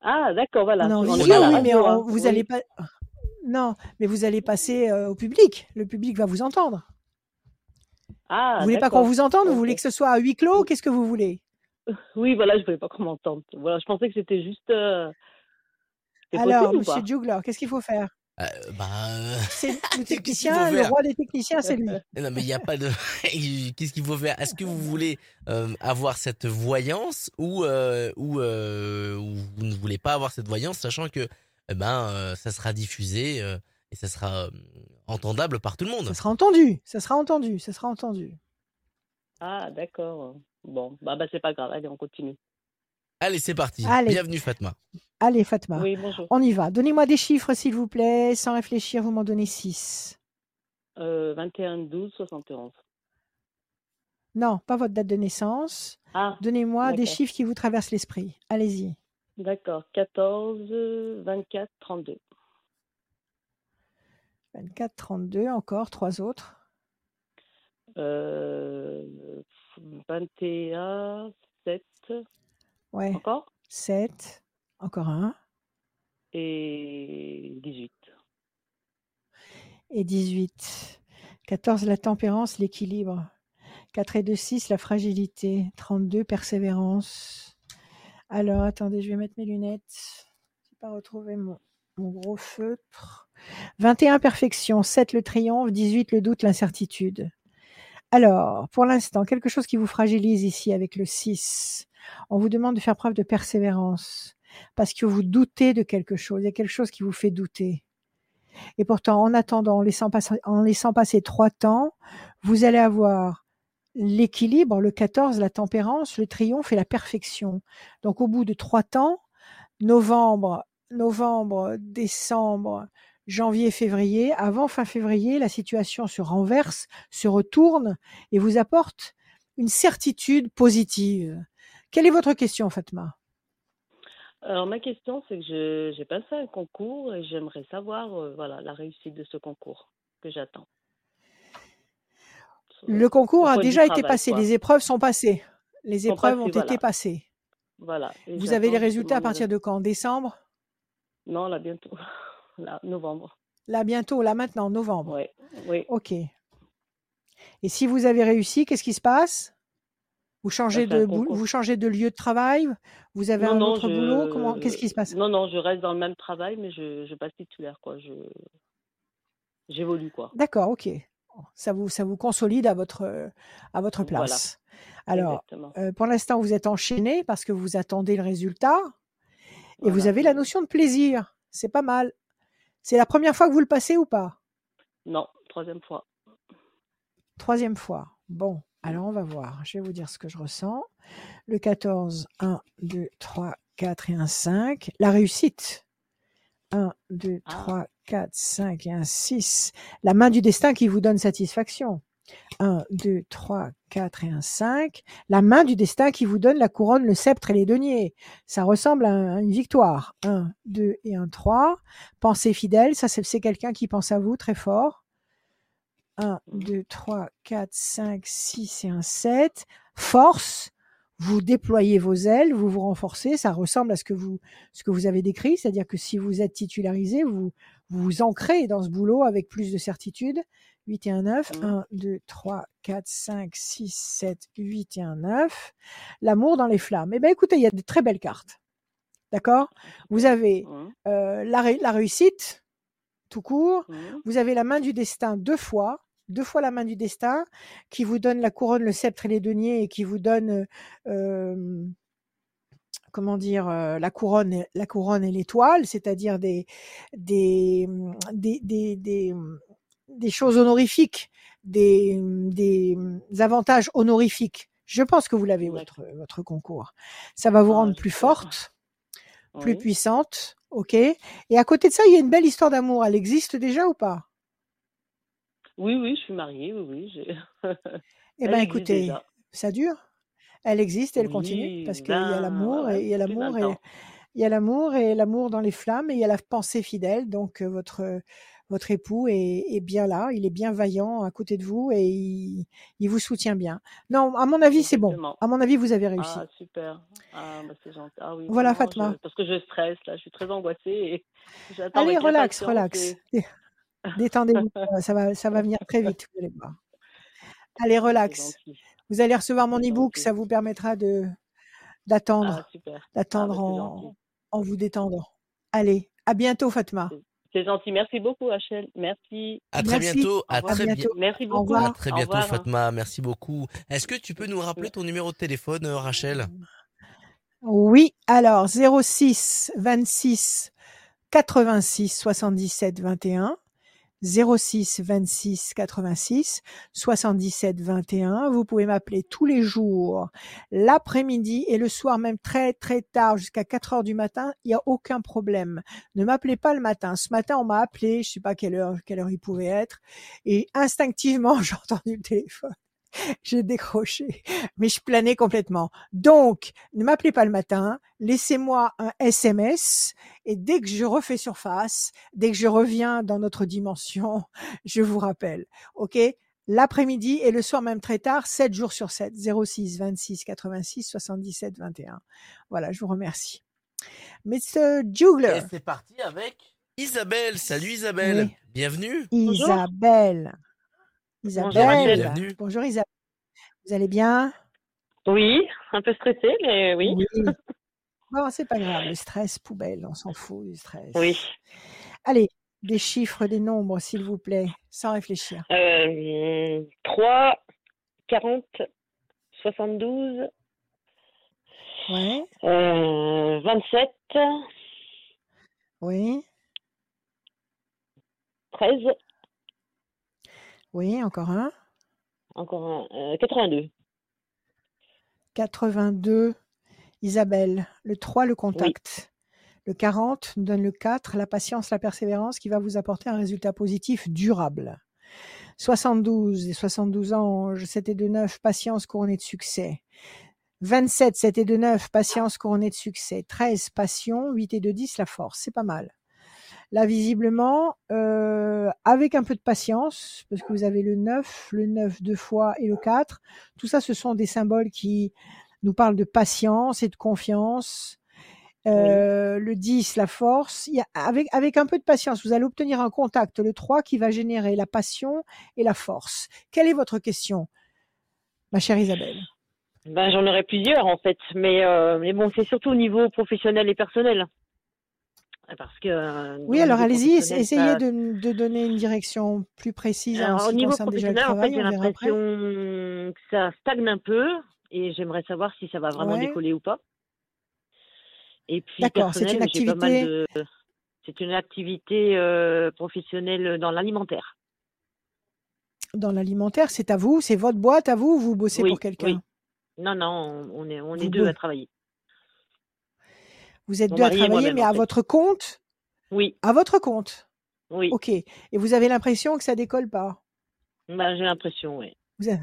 Ah, d'accord, voilà. On est en On est visio, pas à la oui, mais radio, on- hein. vous Oui. allez pas. Non, mais vous allez passer euh, au public. Le public va vous entendre. Ah, vous voulez pas qu'on vous entende? Vous voulez que ce soit à huis clos? Qu'est-ce que vous voulez? Oui, voilà, je voulais pas qu'on m'entende. Voilà, je pensais que c'était juste. euh, Alors, possible Monsieur pas? Jugler, qu'est-ce qu'il faut faire? Euh, bah, euh, C'est le *laughs* technicien, le roi des techniciens, c'est lui. *laughs* non, mais il n'y a pas de. *laughs* Qu'est-ce qu'il faut faire? Est-ce que vous voulez euh, avoir cette voyance ou, euh, ou, euh, ou vous ne voulez pas avoir cette voyance, sachant que eh ben, euh, ça sera diffusé euh, et ça sera euh, entendable par tout le monde? Ça sera entendu, ça sera entendu, ça sera entendu. Ah, d'accord. Bon, bah, bah c'est pas grave. Allez, on continue. Allez, c'est parti. Allez. Bienvenue, Fatma. Allez, Fatma, Oui, bonjour. on y va. Donnez-moi des chiffres, s'il vous plaît. Sans réfléchir, vous m'en donnez 6. Euh, 21, 12, 71. Non, pas votre date de naissance. Ah, Donnez-moi des chiffres qui vous traversent l'esprit. Allez-y. d'accord. 14, 24, 32. 24, 32, encore, trois autres. Euh, 21, 7, Ouais, encore? 7, encore un. et 18. Et 18. 14, la tempérance, l'équilibre. 4 et 2, 6, la fragilité. 32, persévérance. Alors, attendez, je vais mettre mes lunettes. Je n'ai pas retrouvé mon, mon gros feutre. 21, perfection. 7, le triomphe. 18, le doute, l'incertitude. Alors, pour l'instant, quelque chose qui vous fragilise ici avec le 6. On vous demande de faire preuve de persévérance parce que vous doutez de quelque chose. Il y a quelque chose qui vous fait douter. Et pourtant, en attendant, en laissant passer, en laissant passer trois temps, vous allez avoir l'équilibre, le 14, la tempérance, le triomphe et la perfection. Donc, au bout de trois temps, novembre, novembre, décembre, janvier, février, avant fin février, la situation se renverse, se retourne et vous apporte une certitude positive. Quelle est votre question, Fatma? Alors, ma question, c'est que j'ai passé un concours et j'aimerais savoir euh, voilà, la réussite de ce concours que j'attends. Le concours a déjà été travail, passé, quoi. les épreuves sont passées. Les épreuves ont été passées. Voilà. Et Vous avez les résultats à partir de quand? Décembre? Non, là, bientôt. *laughs* Là, novembre. Là, bientôt, là, maintenant, novembre. Oui, oui. Ok. Et si vous avez réussi, qu'est-ce qui se passe? Vous changez, de vous changez lieu de travail? Vous avez Non, un non, autre je- boulot? Comment Qu'est-ce qui se passe? Non, non, je reste dans le même travail, mais je, je passe titulaire, quoi. Je j'évolue, quoi. D'accord, ok. Ça vous, ça vous consolide à votre, à votre Voilà. place. Alors, euh, pour l'instant, vous êtes enchaîné parce que vous attendez le résultat et vous avez la notion de plaisir. C'est pas mal. C'est la première fois que vous le passez ou pas? Non, troisième fois. Troisième fois. Bon, alors on va voir. Je vais vous dire ce que je ressens. Le 14, 1, 2, 3, 4 et un 5. La réussite. 1, 2, Ah. 3, 4, 5 et un 6. La main du destin qui vous donne satisfaction. 1, 2, 3, 4 et un 5. La main du destin qui vous donne la couronne, le sceptre et les deniers. Ça ressemble à un- à une victoire. 1, 2 et un 3. Pensée fidèle, ça c'est quelqu'un qui pense à vous très fort. 1, 2, 3, 4, 5, 6 et un 7. Force, vous déployez vos ailes, vous vous renforcez, ça ressemble à ce que vous, ce que vous avez décrit, c'est-à-dire que si vous êtes titularisé, vous vous, vous ancrez dans ce boulot avec plus de certitude. 8 et un 9, Mhm. 1, 2, 3, 4, 5, 6, 7, 8 et un 9. L'amour dans les flammes. Eh bien écoutez, il y a de très belles cartes. D'accord? Vous avez euh, la, la réussite, tout court, hum, vous avez la main du destin deux fois, deux fois la main du destin, qui vous donne la couronne, le sceptre et les deniers, et qui vous donne, euh, euh, comment dire, euh, la couronne, et- la couronne et l'étoile, c'est-à-dire des, des, hum, des, des, des, hum, des choses honorifiques, des, des avantages honorifiques. Je pense que vous l'avez, votre, votre concours. Ça va vous Ah, rendre plus forte, plus puissante, ok Et à côté de ça, il y a une belle histoire d'amour. Elle existe déjà ou pas? Oui, oui, je suis mariée, oui, oui. *laughs* Eh ben, existe écoutez, déjà. ça dure. Elle existe, elle continue parce qu'il y a 20, l'amour et il y a l'amour 20 et il y a l'amour et l'amour dans les flammes et il y a la pensée fidèle. Donc euh, votre votre époux est, est bien là, il est bien vaillant à côté de vous et il, il vous soutient bien. Non, à mon avis, c'est bon. À mon avis, vous avez réussi. Ah, super. Ah, bah, c'est gentil. Ah oui, Voilà, vraiment, Fatma. je- Parce que je stresse, là, je suis très angoissée et *laughs* Allez, relax, relax. et- *laughs* Détendez-vous, ça- ça va, ça va venir très vite, vous allez voir. Allez, *laughs* C'est relax. Vous allez recevoir mon e-book, ça vous permettra de d'attendre, Ah. Ah, d'attendre bah, en, gentil. en vous détendant. Allez, à bientôt, Fatma. C'est gentil. Merci beaucoup, Rachel. Merci. À très Merci. bientôt. À très bien- bientôt. Merci Au beaucoup. revoir. À très bientôt, revoir. Fatma. Merci beaucoup. Est-ce que tu peux nous rappeler ton numéro de téléphone, euh, Rachel? Oui, alors 06 26 86 77 21. 06 26 86 77 21. Vous pouvez m'appeler tous les jours, l'après-midi et le soir même très très tard jusqu'à 4 heures du matin. Il n'y a aucun problème. Ne m'appelez pas le matin. Ce matin, on m'a appelé, je sais pas quelle heure, quelle heure il pouvait être, et instinctivement, *laughs* j'ai entendu le téléphone. *laughs* J'ai décroché, mais je planais complètement. Donc, ne m'appelez pas le matin, laissez-moi un SMS et dès que je refais surface, dès que je reviens dans notre dimension, *laughs* je vous rappelle. OK? L'après-midi et le soir même très tard, 7 jours sur 7, 06 26 86 77 21. Voilà, je vous remercie. Mr. Et Jugler, c'est parti avec Isabelle. Salut Isabelle. Oui. Bienvenue. Isabelle. Bonjour, Isabelle. Bienvenue. Bonjour Isabelle. Vous allez bien? Oui, un peu stressée, mais oui. *laughs* Bon, c'est pas grave, le stress, poubelle, on s'en fout du stress. Oui. Allez, des chiffres, des nombres, s'il vous plaît, sans réfléchir. Euh, 3, 40, 72, Ouais, euh, 27, oui, 13, oui, encore un. encore un, euh, 82. 82, Isabelle. Le 3, le contact. Le 40 nous donne le 4, la patience, la persévérance qui va vous apporter un résultat positif durable. 72, les 72 anges, 7 et 2, 9, patience couronnée de succès. 27, 7 et 2, 9, patience couronnée de succès. 13, passion, 8 et 2, 10, la force. C'est pas mal. Là, visiblement, euh, avec un peu de patience, parce que vous avez le 9, le 9 deux fois et le 4, tout ça, ce sont des symboles qui nous parlent de patience et de confiance. Euh, Le 10, la force. Il y a- avec, avec un peu de patience, vous allez obtenir un contact, le 3, qui va générer la passion et la force. Quelle est votre question, ma chère Isabelle? Ben, j'en aurais plusieurs en fait, mais, euh, mais bon, c'est surtout au niveau professionnel et personnel. Parce que. euh, Oui, alors allez-y, essayez de, de donner une direction plus précise en Alors, ce au qui niveau concerne déjà le professionnel, en fait, j'ai l'impression que ça stagne un peu et j'aimerais savoir si ça va vraiment Ouais. décoller ou pas. Et puis, D'accord, c'est une j'ai pas mal activité- de. C'est une activité euh, professionnelle dans l'alimentaire. Dans l'alimentaire, c'est à vous, c'est votre boîte à vous ou vous bossez Oui, pour quelqu'un? oui. Non, non, on est, on est Vous deux à travailler. Vous êtes Mon deux à travailler, mais à fait. votre compte? Oui, À votre compte? Oui. Ok. Et vous avez l'impression que ça décolle pas? Ben, j'ai l'impression, oui. Vous avez-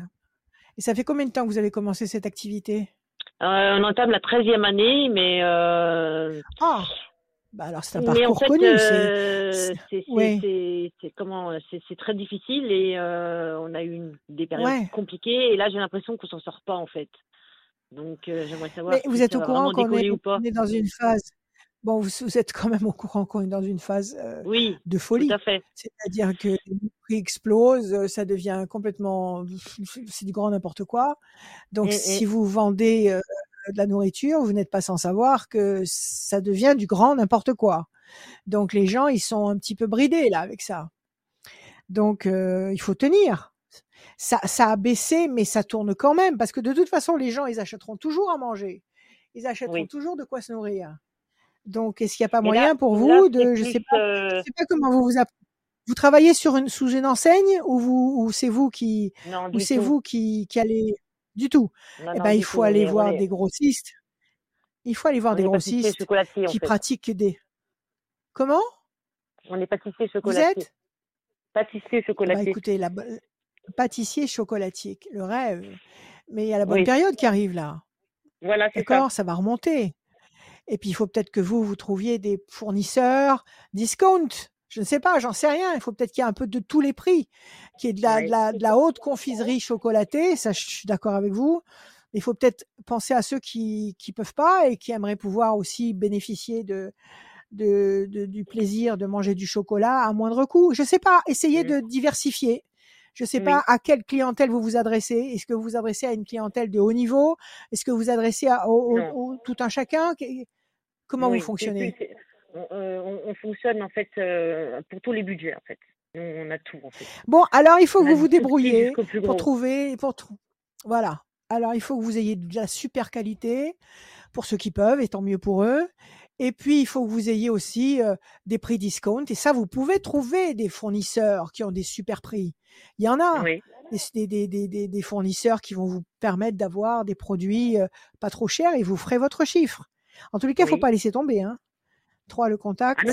Et ça fait combien de temps que vous avez commencé cette activité? Euh, on entame la 13e année, mais. euh, Ah bah alors c'est un mais parcours en fait, connu. c'est- euh, c'est- c'est ouais. comment très difficile et euh, on a eu une- des périodes Ouais. compliquées et là j'ai l'impression qu'on s'en sort pas en fait. Donc euh, j'aimerais savoir Mais si vous êtes au courant qu'on est, est dans une phase. Bon, vous, vous êtes quand même au courant qu'on est dans une phase euh, Oui, de tout folie. à fait. C'est-à-dire que les prix explosent, euh, ça devient complètement, c'est du grand n'importe quoi. Donc, si vous vendez euh, de la nourriture, vous n'êtes pas sans savoir que ça devient du grand n'importe quoi. Donc, les gens, ils sont un petit peu bridés là avec ça. Donc, euh, il faut tenir. Ça, ça a baissé, mais ça tourne quand même parce que de toute façon, les gens, ils achèteront toujours à manger. Ils achèteront Oui. toujours de quoi se nourrir. Donc, est-ce qu'il n'y a pas Mais moyen là, pour vous de, je plus, sais pas, euh, sais pas comment vous vous vous travaillez sur une sous une enseigne ou vous ou c'est vous qui non, ou du c'est vous qui, qui allez du tout? Non, Eh ben il faut tout. Aller voir est, des grossistes. Il faut aller voir on des grossistes qui fait. pratiquent des Comment? On est pâtissier Vous chocolatier. êtes? Pâtissier Eh ben, chocolatier. écoutez la pâtissier chocolatier, le rêve. Mais il y a la bonne Oui, période qui arrive là. voilà, c'est ça. D'accord, ça va remonter. Et puis il faut peut-être que vous vous trouviez des fournisseurs discount. Je ne sais pas, j'en sais rien. Il faut peut-être qu'il y ait un peu de tous les prix, qu'il y ait de la, de Oui, la, de la haute confiserie chocolatée. Ça, je suis d'accord avec vous. Il faut peut-être penser à ceux qui qui peuvent pas et qui aimeraient pouvoir aussi bénéficier de, de, de- du plaisir de manger du chocolat à moindre coût. Je sais pas. Essayez Mm. de diversifier. Je sais Oui. pas à quelle clientèle vous vous adressez. Est-ce que vous vous adressez à une clientèle de haut niveau? Est-ce que vous vous adressez à, au, au- Non. au- tout un chacun? Comment Oui, vous fonctionnez? on, on- on fonctionne en fait euh, pour tous les budgets en fait. On a tout en fait. Bon, alors il faut On que vous vous plus pour trouver, pour trou- voilà. Alors il faut que vous ayez de la super qualité pour ceux qui peuvent, et tant mieux pour eux. Et puis il faut que vous ayez aussi euh, des prix discount. Et ça, vous pouvez trouver des fournisseurs qui ont des super prix. Il y en a Oui, des, des, des, des, des fournisseurs qui vont vous permettre d'avoir des produits euh, pas trop chers et vous ferez votre chiffre. En tous les cas, il faut Oui. pas laisser tomber. Hein. 3 le contact. Ah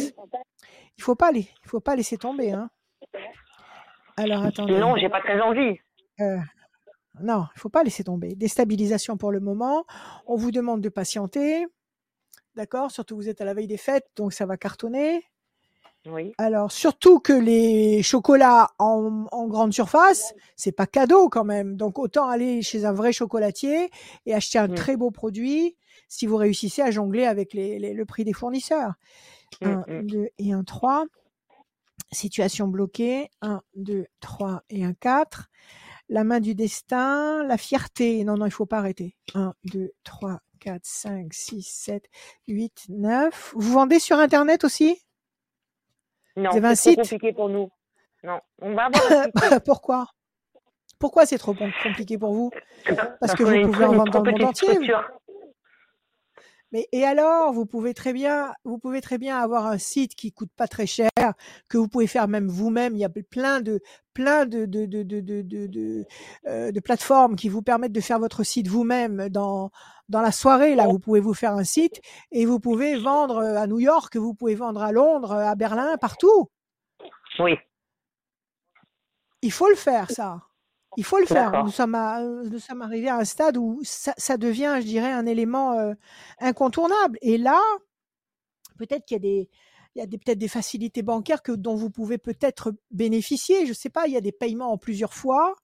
Il faut pas les, il faut pas laisser tomber. Hein. Alors attendez. non, j'ai pas très envie. Euh, non, il faut pas laisser tomber. Déstabilisation pour le moment. On vous demande de patienter. D'accord? Surtout vous êtes à la veille des fêtes, donc ça va cartonner. Oui, Alors, surtout que les chocolats en, en grande surface, c'est pas cadeau quand même. Donc, autant aller chez un vrai chocolatier et acheter un Mm. très beau produit si vous réussissez à jongler avec les, les- le prix des fournisseurs. Mm, 1, mm. 2 et un 3. Situation bloquée. 1, 2, 3 et un 4. La main du destin, la fierté. Non, non, il faut pas arrêter. 1, 2, 3, 4, 5, 6, 7, 8, 9. Vous vendez sur Internet aussi? Non, c'est compliqué pour nous. Non, on va avoir. *laughs* Pourquoi? Pourquoi c'est trop com- compliqué pour vous? Parce que qu'on vous pouvez en vendre dans le monde entier. structure. Mais et alors, vous pouvez très bien, vous pouvez très bien avoir un site qui coûte pas très cher, que vous pouvez faire même vous-même. Il y a plein de plein de de de de de, de, euh, de plateformes qui vous permettent de faire votre site vous-même dans dans la soirée. Là, vous pouvez vous faire un site et vous pouvez vendre euh, à New York, vous pouvez vendre à Londres, à Berlin, partout. Oui, Il faut le faire, ça. Il faut le faire. D'accord. Nous sommes, à- euh, nous sommes arrivés à un stade où ça, ça devient, je dirais, un élément euh, incontournable. Et là, peut-être qu'il y a des, il y a des, peut-être des facilités bancaires que, dont vous pouvez peut-être bénéficier. Je ne sais pas, il y a des paiements en plusieurs fois.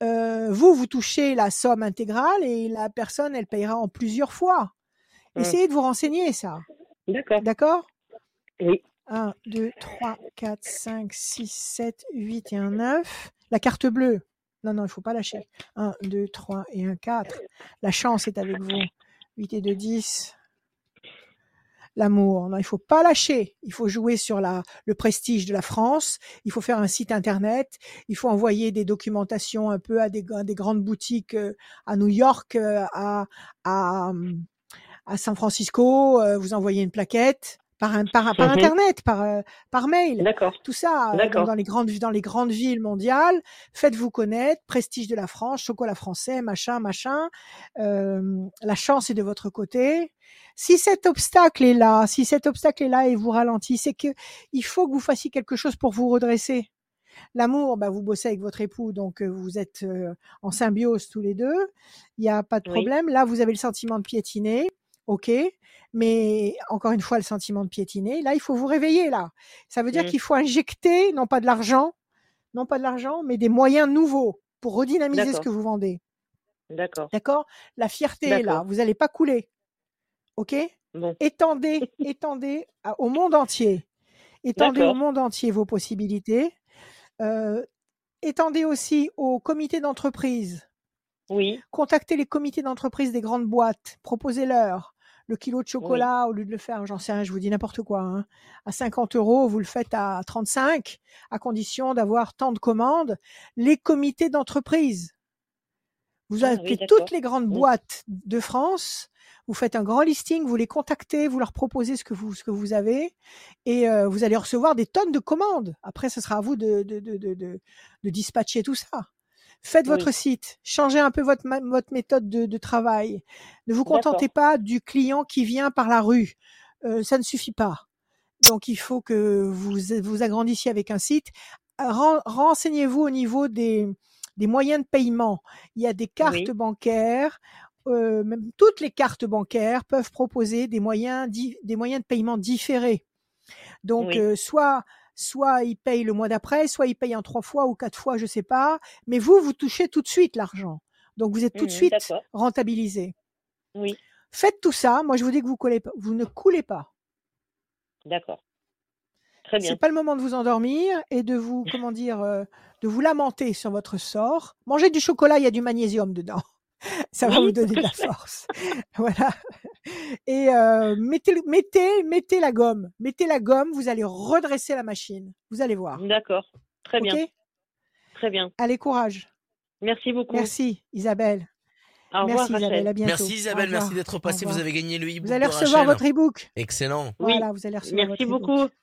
Euh, vous, vous touchez la somme intégrale et la personne, elle payera en plusieurs fois. Mm. Essayez de vous renseigner, ça. d'accord. D'accord? Oui, 1, 2, 3, 4, 5, 6, 7, 8 et un 9. La carte bleue. Non, non, il ne faut pas lâcher. 1, 2, 3 et un 4. La chance est avec vous. 8 et 2, 10. L'amour. Non, il ne faut pas lâcher. Il faut jouer sur la, le prestige de la France. Il faut faire un site internet. Il faut envoyer des documentations un peu à des, à des grandes boutiques euh, à New York, euh, à, à, hum, à San Francisco. euh, Vous envoyez une plaquette par, un, par, par Mhm. internet, par, euh, par mail tout ça euh, dans, dans les grandes dans les grandes villes mondiales. Faites-vous connaître, prestige de la France, chocolat français, machin, machin. Euh, la chance est de votre côté. Si cet obstacle est là, si cet obstacle est là et vous ralentit, c'est que il faut que vous fassiez quelque chose pour vous redresser. L'amour, bah, vous bossez avec votre époux, donc euh, vous êtes euh, en symbiose tous les deux. Il n'y a pas de Oui. problème. Là, vous avez le sentiment de piétiner, ok. Mais encore une fois, le sentiment de piétiner. Là, il faut vous réveiller. Là, ça veut dire Mm. qu'il faut injecter non pas de l'argent, non pas de l'argent, mais des moyens nouveaux pour redynamiser ce que vous vendez. D'accord. D'accord? La fierté est là. Vous n'allez pas couler, ok? Bon, Étendez, *laughs* étendez à- au monde entier. Étendez au monde entier vos possibilités. Euh, étendez aussi au comité d'entreprise. Oui, Contactez les comités d'entreprise des grandes boîtes. Proposez-leur le kilo de chocolat au lieu de le faire, j'en sais rien, je vous dis n'importe quoi, hein, à 50 euros, vous le faites à 35, à condition d'avoir tant de commandes. Les comités d'entreprise. Vous Ah oui, appelez toutes les grandes boîtes de France, vous faites un grand listing, vous les contactez, vous leur proposez ce que vous, ce que vous avez, et euh, vous allez recevoir des tonnes de commandes. Après, ce sera à vous de, de, de, de, de, de dispatcher tout ça. Faites votre site, changez un peu votre, votre méthode de, de travail. Ne vous contentez pas du client qui vient par la rue. Euh, ça ne suffit pas. Donc, il faut que vous vous agrandissiez avec un site. Ren- Renseignez-vous au niveau des, des moyens de paiement. Il y a des cartes Oui. bancaires. euh, même toutes les cartes bancaires peuvent proposer des moyens, des moyens de paiement différés. Donc, Oui. euh, soit soit ils payent le mois d'après, soit ils payent en trois fois ou quatre fois, je sais pas. Mais vous, vous touchez tout de suite l'argent. Donc, vous êtes tout de Mhm, suite rentabilisé. Oui, Faites tout ça. Moi, je vous dis que vous collez vous ne coulez pas. d'accord. Très bien. C'est pas le moment de vous endormir et de vous, comment dire, euh, de vous lamenter sur votre sort. Mangez du chocolat, il y a du magnésium dedans. *laughs* Ça va Oui, vous donner de la force. *laughs* voilà. Et euh, mettez, mettez, mettez la gomme. Mettez la gomme, vous allez redresser la machine. Vous allez voir. D'accord. Très bien. Ok? Très bien. Allez, courage. Merci beaucoup. Merci, Isabelle. Au revoir, Merci, Isabelle. À Rachel. bientôt. Merci Isabelle, merci d'être passée. Vous avez gagné le e-book Vous allez recevoir Rachel. votre e-book. Excellent, Oui. Voilà, vous allez recevoir Merci votre e-book. beaucoup.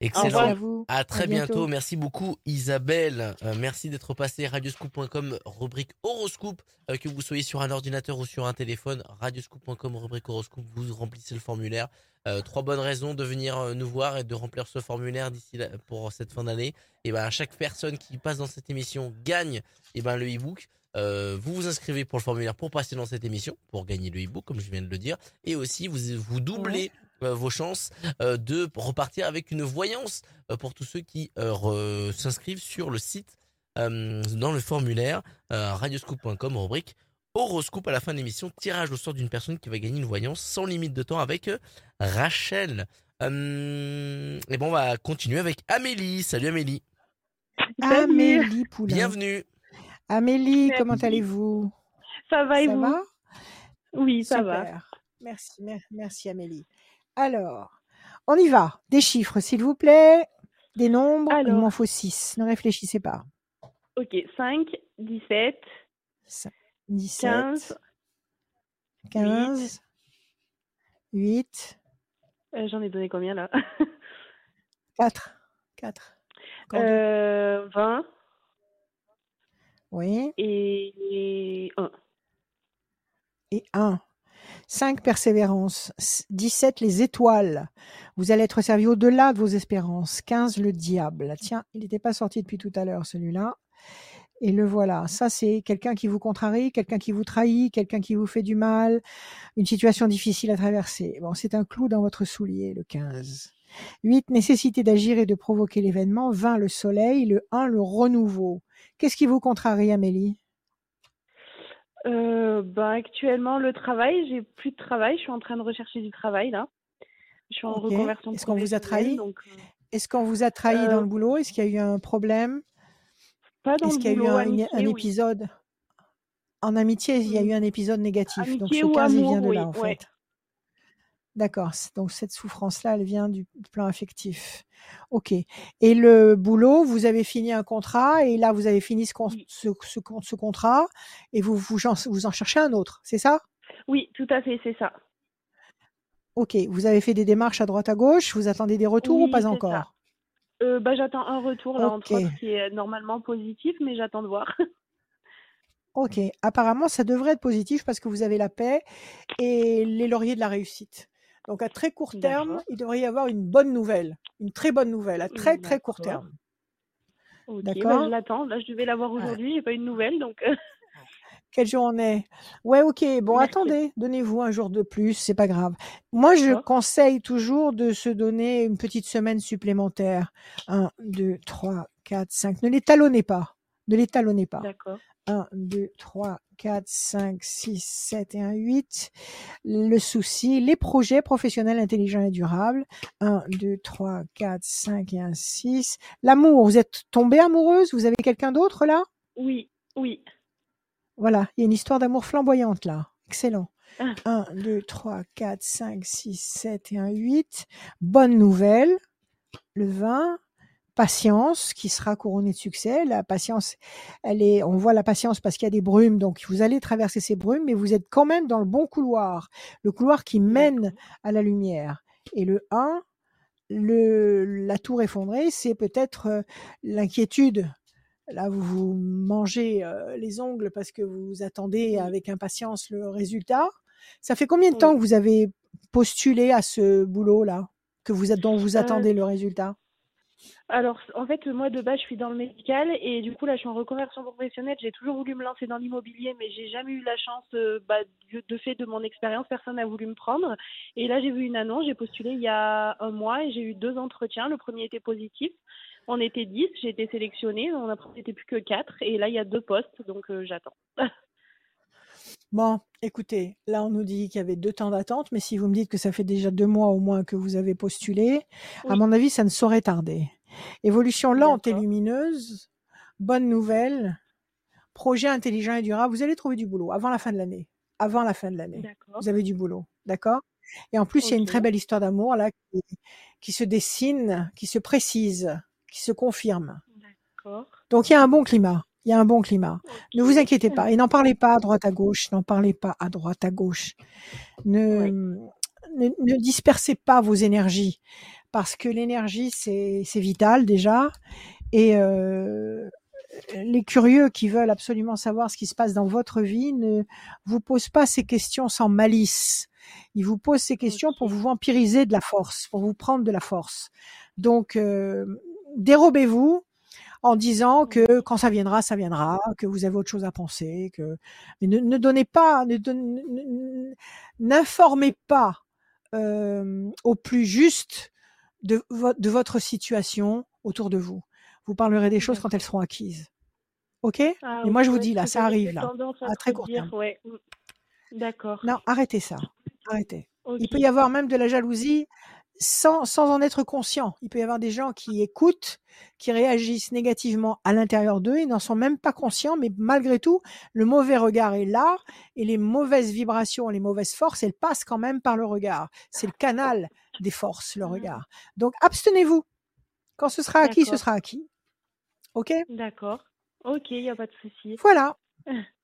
Excellent. Merci à vous. À très À bientôt. bientôt. Merci beaucoup Isabelle. Euh, merci d'être passé. Radioscoop.com, rubrique horoscope. Euh, que vous soyez sur un ordinateur ou sur un téléphone, radioscoop.com, rubrique horoscope. Vous remplissez le formulaire. Euh, trois bonnes raisons de venir nous voir et de remplir ce formulaire d'ici là- pour cette fin d'année. Et ben chaque personne qui passe dans cette émission gagne et ben le e-book. Euh, vous vous inscrivez pour le formulaire pour passer dans cette émission, pour gagner le e-book, comme je viens de le dire. Et aussi, vous, vous doublez vos chances euh, de repartir avec une voyance euh, pour tous ceux qui euh, s'inscrivent sur le site euh, dans le formulaire euh, radioscoop.com rubrique horoscope à la fin de l'émission tirage au sort d'une personne qui va gagner une voyance sans limite de temps avec euh, Rachel Euh, et bon on va continuer avec Amélie salut Amélie Amélie Poulain. bienvenue Amélie, Merci. comment allez-vous? Ça va et Ça vous? va? Oui, ça va. Super. Merci, mer- merci Amélie. Alors, on y va. Des chiffres, s'il vous plaît. Des nombres. Il Alors. m'en faut 6. Ne réfléchissez pas. Ok, 5, 17, 17, 15, 15, 8, euh, j'en ai donné combien là? *laughs* 4. 4. euh, 20 Oui. et 1. Et 1. 5 persévérance. S- 17 les étoiles. Vous allez être servi au-delà de vos espérances. 15 le diable. Tiens, il n'était pas sorti depuis tout à l'heure celui-là. Et le voilà. Ça, c'est quelqu'un qui vous contrarie, quelqu'un qui vous trahit, quelqu'un qui vous fait du mal, une situation difficile à traverser. Bon, c'est un clou dans votre soulier, le 15. 8, nécessité d'agir et de provoquer l'événement. 20, le soleil. Le 1, le renouveau. Qu'est-ce qui vous contrarie, Amélie? Euh, bah, actuellement, le travail, j'ai plus de travail. Je suis en train de rechercher du travail là. Je suis en Ok. reconversion Est-ce qu'on vous a trahi donc, euh, Est-ce qu'on vous a trahi Euh, dans le boulot? Est-ce qu'il y a eu un problème? Pas dans Est-ce qu'il y a eu un, une- amitié, un oui. épisode? En amitié, il y a eu un épisode négatif. donc Amitié ce ou 15, il amour, vient de oui, là, en ouais. fait. D'accord. Donc cette souffrance-là, elle vient du plan affectif. Ok. Et le boulot, vous avez fini un contrat et là, vous avez fini ce, con- Oui. ce, ce con- ce contrat et vous vous en, vous en cherchez un autre, c'est ça? Oui, tout à fait, c'est ça. Ok. Vous avez fait des démarches à droite à gauche. Vous attendez des retours ou pas ça. encore? Euh, bah, j'attends un retour là, entre autres, qui est normalement positif, mais j'attends de voir. *laughs* Ok, apparemment, ça devrait être positif parce que vous avez la paix et les lauriers de la réussite. Donc, à très court terme, il devrait y avoir une bonne nouvelle, une très bonne nouvelle, à très très court terme. Ok, bah, D'accord? je l'attends. Là, je devais l'avoir aujourd'hui, j'ai pas eu de nouvelles, donc euh, *laughs* Quel jour on est? Ouais, ok, bon, attendez, donnez-vous un jour de plus, c'est pas grave. Moi, je conseille toujours de se donner une petite semaine supplémentaire. 1, 2, 3, 4, 5. Ne l'étalonnez pas. Ne l'étalonnez pas. d'accord. 1, 2, 3, 4, 5, 6, 7 et 1, 8. Le souci, les projets professionnels intelligents et durables. 1, 2, 3, 4, 5 et 1, 6. L'amour, vous êtes tombée amoureuse? Vous avez quelqu'un d'autre là? Oui, oui. Voilà, il y a une histoire d'amour flamboyante là. Excellent. Ah. 1, 2, 3, 4, 5, 6, 7 et 1, 8. Bonne nouvelle. Le 20. Patience qui sera couronnée de succès. La patience, elle est, on voit la patience parce qu'il y a des brumes, donc vous allez traverser ces brumes, mais vous êtes quand même dans le bon couloir, le couloir qui mène à la lumière. Et le 1, le, la tour effondrée, c'est peut-être euh, l'inquiétude. Là, vous vous mangez euh, les ongles parce que vous attendez avec impatience le résultat. Ça fait combien de temps que vous avez postulé à ce boulot-là, que vous êtes- dont vous Euh, attendez le résultat? Alors, en fait, moi de base, je suis dans le médical et du coup, là, je suis en reconversion professionnelle. J'ai toujours voulu me lancer dans l'immobilier, mais j'ai jamais eu la chance, euh, bah, de, fait de mon expérience, personne n'a voulu me prendre. Et là, j'ai vu une annonce, j'ai postulé il y a un mois et j'ai eu deux entretiens. Le premier était positif. On était 10, j'ai été sélectionnée. On a n'était plus que 4 et là, il y a deux postes, donc euh, j'attends. *laughs* Bon, écoutez, là on nous dit qu'il y avait deux temps d'attente, mais si vous me dites que ça fait déjà deux mois au moins que vous avez postulé, à mon avis, ça ne saurait tarder. Évolution lente et lumineuse, bonne nouvelle, projet intelligent et durable, vous allez trouver du boulot avant la fin de l'année. Avant la fin de l'année. Vous avez du boulot. D'accord? Et en plus, il y a une très belle histoire d'amour là qui, qui se dessine, qui se précise, qui se confirme. D'accord. Donc il y a un bon climat. Il y a un bon climat. Ne vous inquiétez pas. Et n'en parlez pas à droite à gauche. N'en parlez pas à droite à gauche. Ne, Oui. ne, ne dispersez pas vos énergies. Parce que l'énergie, c'est c'est vital déjà. Et euh, les curieux qui veulent absolument savoir ce qui se passe dans votre vie ne vous posent pas ces questions sans malice. Ils vous posent ces questions pour vous vampiriser de la force, pour vous prendre de la force. Donc, euh, dérobez-vous en disant que quand ça viendra, ça viendra, que vous avez autre chose à penser, que mais ne, ne donnez pas, n'informez pas euh, au plus juste de, vo- de votre situation autour de vous. Vous parlerez des choses quand elles seront acquises. Ok? Ah Mais moi, je vous dis, là, ça arrive, là, à à très court dire, terme. ouais. Mm. D'accord. Non, arrêtez ça. Arrêtez. Il peut y avoir même de la jalousie sans, sans en être conscient. Il peut y avoir des gens qui écoutent, qui réagissent négativement à l'intérieur d'eux, ils n'en sont même pas conscients, mais malgré tout, le mauvais regard est là et les mauvaises vibrations, les mauvaises forces, elles passent quand même par le regard. C'est le canal des forces, le Mhm. regard. Donc, abstenez-vous. Quand ce sera acquis, ce sera acquis. OK? D'accord. Ok, il n'y a pas de souci. Voilà. *laughs*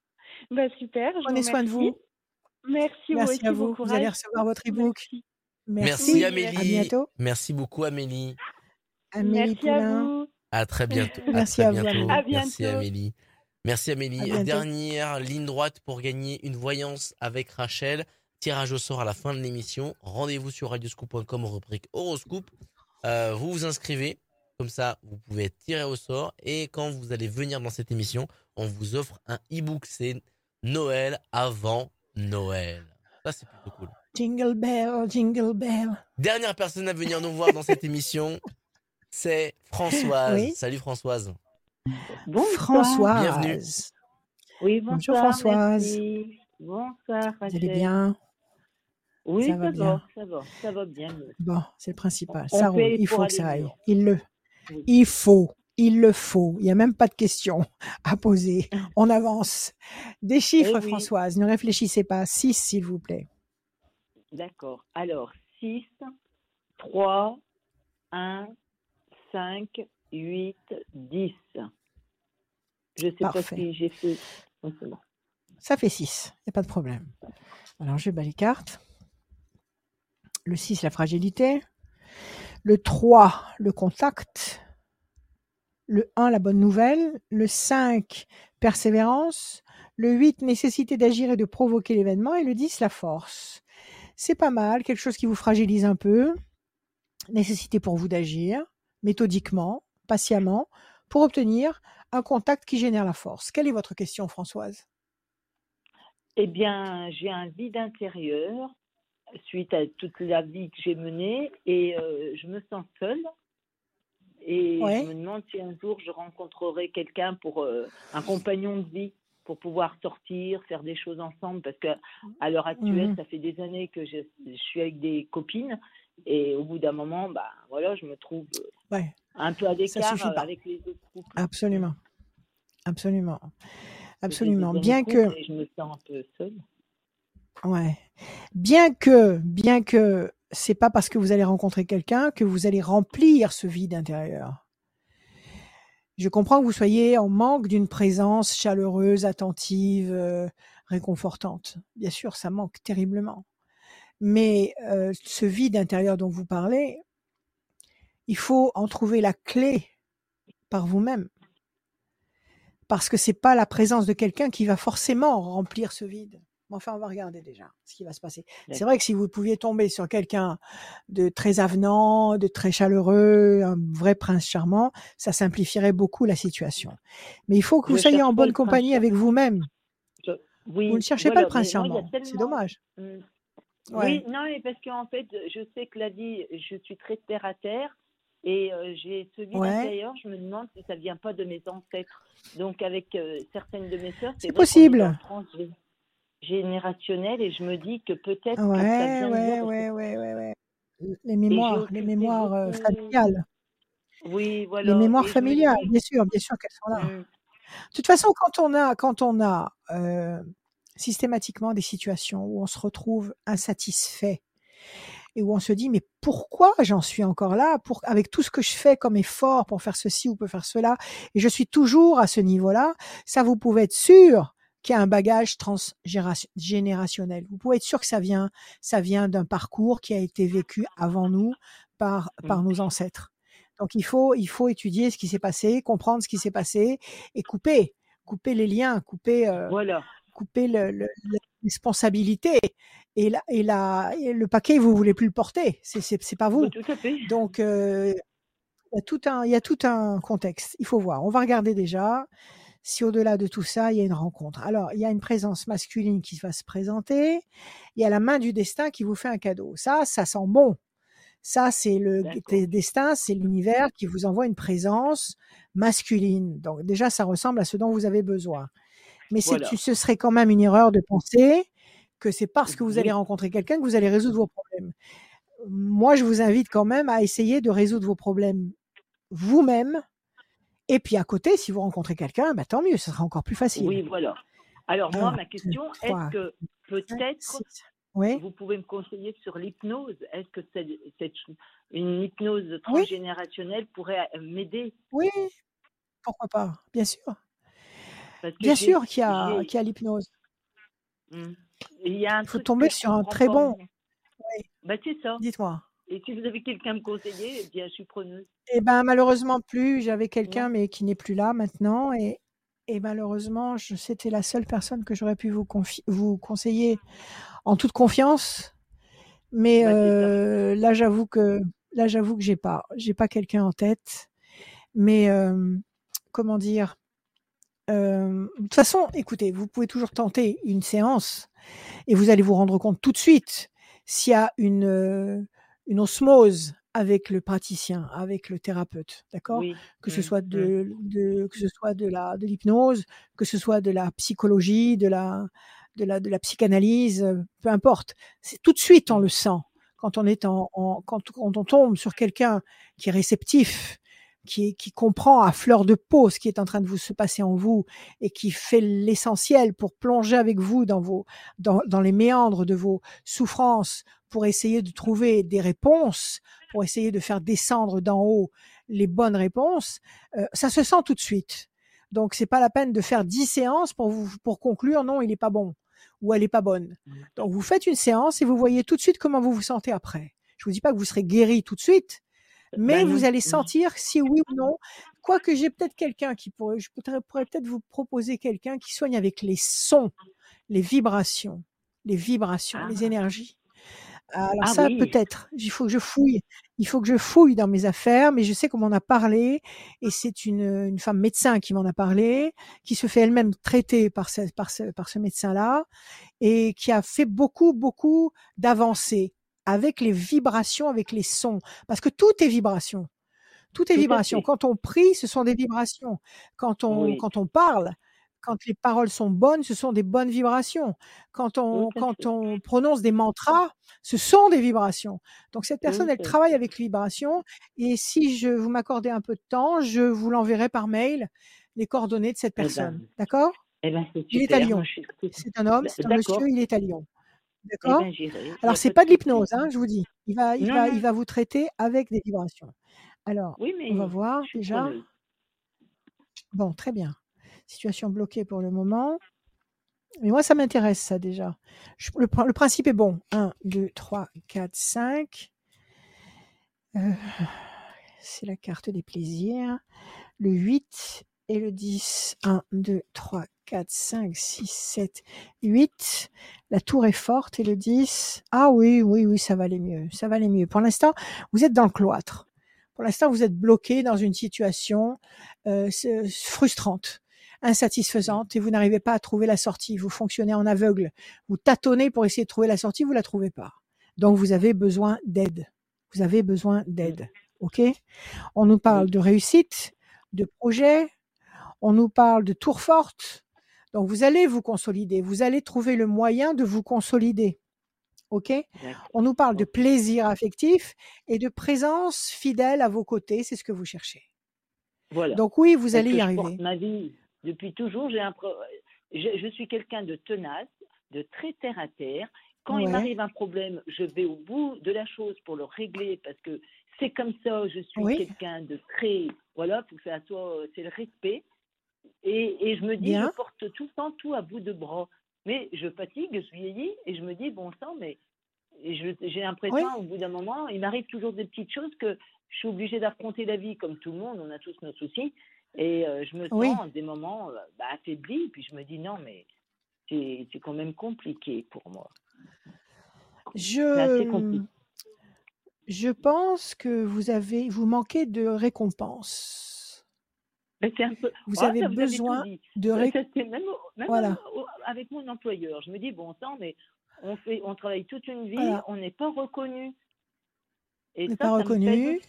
Bah super, vous Prenez soin de vous. Merci, vous Merci aussi, à bon vous. Vous allez recevoir votre e-book. Merci. Merci Oui, À Amélie. bientôt. Merci beaucoup Amélie. Amélie Merci à vous. À très bientôt. À Merci très à vous, bientôt. Amélie. À Merci bientôt. Amélie. Merci Amélie. Dernière ligne droite pour gagner une voyance avec Rachel. Tirage au sort à la fin de l'émission. Rendez-vous sur radioscoop.com rubrique horoscope. Euh, vous vous inscrivez. Comme ça, vous pouvez être tiré au sort. Et quand vous allez venir dans cette émission, on vous offre un e-book. C'est Noël avant Noël. Ça, c'est plutôt cool. Jingle bell, jingle bell. Dernière personne à venir nous voir dans cette émission, c'est Françoise. Oui. Salut Françoise. Bonsoir. Françoise. Oui, Bonjour, bonsoir. Françoise. merci. Bonsoir, Vous allez bien? Oui, Ça ça, va va, bien. ça va, ça va bien. Bon, c'est le principal. On Ça roule. Il faut que ça aille. Il le. Oui. Il faut. Il le faut. Il n'y a même pas de question *laughs* à poser. On avance. Des chiffres, Eh oui. Françoise. Ne réfléchissez pas. 6, s'il vous plaît. D'accord. Alors, 6, 3, 1, 5, 8, 10. Je sais pas Parfait. si j'ai fait. Oui, c'est bon. Ça fait 6. Il n'y a pas de problème. Alors, je bats les cartes. Le 6, la fragilité. Le 3, le contact. Le 1, la bonne nouvelle. Le 5, persévérance. Le 8, nécessité d'agir et de provoquer l'événement. Et le 10, la force. C'est pas mal, quelque chose qui vous fragilise un peu. Nécessité pour vous d'agir, méthodiquement, patiemment, pour obtenir un contact qui génère la force. Quelle est votre question, Françoise? Eh bien, j'ai un vide intérieur suite à toute la vie que j'ai menée et euh, je me sens seule. Et Ouais. je me demande si un jour je rencontrerai quelqu'un pour euh, un compagnon de vie pour pouvoir sortir, faire des choses ensemble parce que à l'heure actuelle, Mhm. ça fait des années que je, je suis avec des copines et au bout d'un moment, bah voilà, je me trouve euh, Ouais, un peu à l'écart avec les autres absolument. Absolument. Absolument. Bien que, je me sens un peu seule. ouais. Bien que, bien que, c'est pas parce que vous allez rencontrer quelqu'un que vous allez remplir ce vide intérieur. Je comprends que vous soyez en manque d'une présence chaleureuse, attentive, euh, réconfortante. Bien sûr, ça manque terriblement. Mais euh, ce vide intérieur dont vous parlez, il faut en trouver la clé par vous-même. Parce que c'est pas la présence de quelqu'un qui va forcément remplir ce vide. Mais enfin, on va regarder déjà ce qui va se passer. C'est vrai que si vous pouviez tomber sur quelqu'un de très avenant, de très chaleureux, un vrai prince charmant, ça simplifierait beaucoup la situation. Mais il faut que vous Je soyez en bonne prince compagnie avec vous-même. Je- Oui, Vous ne cherchez pas le prince charmant. C'est dommage. Mm. Ouais. Oui, non, mais parce qu'en fait, je sais que la vie, je suis très terre à terre et euh, j'ai ce vide Ouais. intérieur. Je me demande si ça vient pas de mes ancêtres. Donc, avec euh, certaines de mes sœurs, C'est possible. Transgénérationnel et je me dis que peut-être que ça Ouais, vient ouais, ouais, ouais, ouais, ouais. Les mémoires, les mémoires euh, beaucoup. familiales. Oui, Les voilà. mémoires Et je me familiales, bien sûr, bien sûr qu'elles sont là. mm, De toute façon, quand on a, quand on a euh, systématiquement des situations où on se retrouve insatisfait et où on se dit mais pourquoi j'en suis encore là pour avec tout ce que je fais comme effort pour faire ceci ou pour faire cela et je suis toujours à ce niveau-là, ça vous pouvez être sûr qu'il y a un bagage transgénérationnel. Vous pouvez être sûr que ça vient ça vient d'un parcours qui a été vécu avant nous par par nos ancêtres. Donc il faut il faut étudier ce qui s'est passé, comprendre ce qui s'est passé et couper couper les liens, couper euh, Voilà. couper le, le- la responsabilité et, la, et, la, et le paquet vous voulez plus le porter c'est pas vous Oui, tout à fait. donc euh, il y a tout un il y a tout un contexte il faut voir on va regarder déjà si au-delà de tout ça il y a une rencontre alors il y a une présence masculine qui va se présenter il y a la main du destin qui vous fait un cadeau ça ça sent bon ça c'est le destin c'est l'univers qui vous envoie une présence masculine donc déjà ça ressemble à ce dont vous avez besoin mais Voilà. ce serait quand même une erreur de penser que c'est parce que vous allez rencontrer quelqu'un que vous allez résoudre vos problèmes. Moi, je vous invite quand même à essayer de résoudre vos problèmes vous-même. Et puis à côté, si vous rencontrez quelqu'un, bah, tant mieux, ce sera encore plus facile. Oui, voilà. Alors moi, ma question, est-ce que peut-être. Oui, vous pouvez me conseiller sur l'hypnose? Est-ce que c'est, c'est une hypnose transgénérationnelle pourrait euh, m'aider? Oui, pourquoi pas, bien sûr. Parce que Bien sûr qu'il y a, qu'il y a l'hypnose. Hmm. Il y a un Il faut tomber sur un très bon. moi. Bah c'est ça. Dites-moi. Et si vous avez quelqu'un à me conseiller, eh bien je suis preneuse. Eh ben malheureusement plus. J'avais quelqu'un mais qui n'est plus là maintenant et, et malheureusement c'était la seule personne que j'aurais pu vous, vous conseiller en toute confiance. Mais Bah, euh, là j'avoue que là j'avoue que j'ai pas j'ai pas quelqu'un en tête. Mais euh, comment dire euh, De toute façon, écoutez, vous pouvez toujours tenter une séance et vous allez vous rendre compte tout de suite s'il y a une une osmose avec le praticien, avec le thérapeute, d'accord? Oui. Que ce Hmm, soit de, de que ce soit de la de l'hypnose, que ce soit de la psychologie, de la de la de la psychanalyse, peu importe. C'est tout de suite on Hmm. le sent quand on est en, en- quand, quand on tombe sur quelqu'un qui est réceptif, qui qui comprend à fleur de peau ce qui est en train de vous se passer en vous et qui fait l'essentiel pour plonger avec vous dans vos dans, dans les méandres de vos souffrances pour essayer de trouver des réponses, pour essayer de faire descendre d'en haut les bonnes réponses, euh, ça se sent tout de suite. Donc c'est pas la peine de faire dix séances pour vous pour conclure non il est pas bon ou elle est pas bonne. Mmh. Donc vous faites une séance et vous voyez tout de suite comment vous vous sentez après. Je vous dis pas que vous serez guéri tout de suite, mais Bah vous allez Hmm. sentir si oui ou non. Quoique j'ai peut-être quelqu'un qui pourrait, je pourrais, pourrais peut-être vous proposer quelqu'un qui soigne avec les sons, les vibrations, les vibrations, Ah. les énergies. Alors Ah ça oui. peut-être, il faut que je fouille, il faut que je fouille dans mes affaires, mais je sais qu'on m'en a parlé et c'est une, une femme médecin qui m'en a parlé, qui se fait elle-même traiter par ce, par ce, par ce médecin-là et qui a fait beaucoup, beaucoup d'avancées avec les vibrations, avec les sons, parce que tout est vibration. Tout est Tout vibration. Quand on prie, ce sont des vibrations. Quand on, Oui. quand on parle, quand les paroles sont bonnes, ce sont des bonnes vibrations. Quand on, quand on prononce des mantras, ce sont des vibrations. Donc cette personne, elle travaille avec les vibrations. Et si je vous m'accordez un peu de temps, je vous l'enverrai par mail les coordonnées de cette Eh personne. ben, D'accord? eh ben Il est à. Lyon. Suis C'est un homme, D- c'est un monsieur, il est à Lyon. Eh D'accord? ben. Il y Alors a c'est pas de l'hypnose, hein, je vous dis. Il va, il Non, va, non. il va vous traiter avec des vibrations. Alors, Oui, on va voir déjà. Bon, très bien. Situation bloquée pour le moment. Mais moi, ça m'intéresse, ça déjà. Le, pr- le principe est bon. 1, 2, 3, 4, 5. Euh, c'est la carte des plaisirs. Le 8 et le 10. 1, 2, 3, 4, 5, 6, 7, 8. La tour est forte et le 10. Ah oui, oui, oui, ça va aller mieux. Ça va aller mieux. Pour l'instant, vous êtes dans le cloître. Pour l'instant, vous êtes bloqué dans une situation euh, frustrante, insatisfaisante, et vous n'arrivez pas à trouver la sortie. Vous fonctionnez en aveugle. Vous tâtonnez pour essayer de trouver la sortie, vous la trouvez pas. Donc, vous avez besoin d'aide. Vous avez besoin d'aide. OK? On nous parle de réussite, de projet, on nous parle de tour forte. Donc, vous allez vous consolider. Vous allez trouver le moyen de vous consolider. OK? On nous parle de plaisir affectif et de présence fidèle à vos côtés. C'est ce que vous cherchez. Voilà. Donc oui, vous allez y arriver. porte ma vie. Depuis toujours, j'ai un pro- je, je suis quelqu'un de tenace, de très terre à terre. Quand il m'arrive un problème, je vais au bout de la chose pour le régler parce que c'est comme ça, je suis Oui. quelqu'un de très. Voilà, faut que ça soit. euh, C'est le respect. Et, et je me dis, Bien. je porte tout le temps tout à bout de bras. Mais je fatigue, je vieillis et je me dis, bon sang, mais j'ai l'impression, Oui. au bout d'un moment, il m'arrive toujours des petites choses que je suis obligée d'affronter la vie comme tout le monde, on a tous nos soucis. Et euh, je me sens Oui. à des moments euh, bah, affaiblie, puis je me dis, non, mais c'est quand même compliqué pour moi. Je, compliqué. je pense que vous avez, vous manquez de récompense. Mais c'est un peu. Vous avez ça, vous avez tout besoin de Ça, ré- c'est même, Voilà. avec mon employeur. Je me dis, bon sang, mais on, fait, on travaille toute une vie, Voilà. on n'est pas reconnu. Et On n'est pas ça reconnu.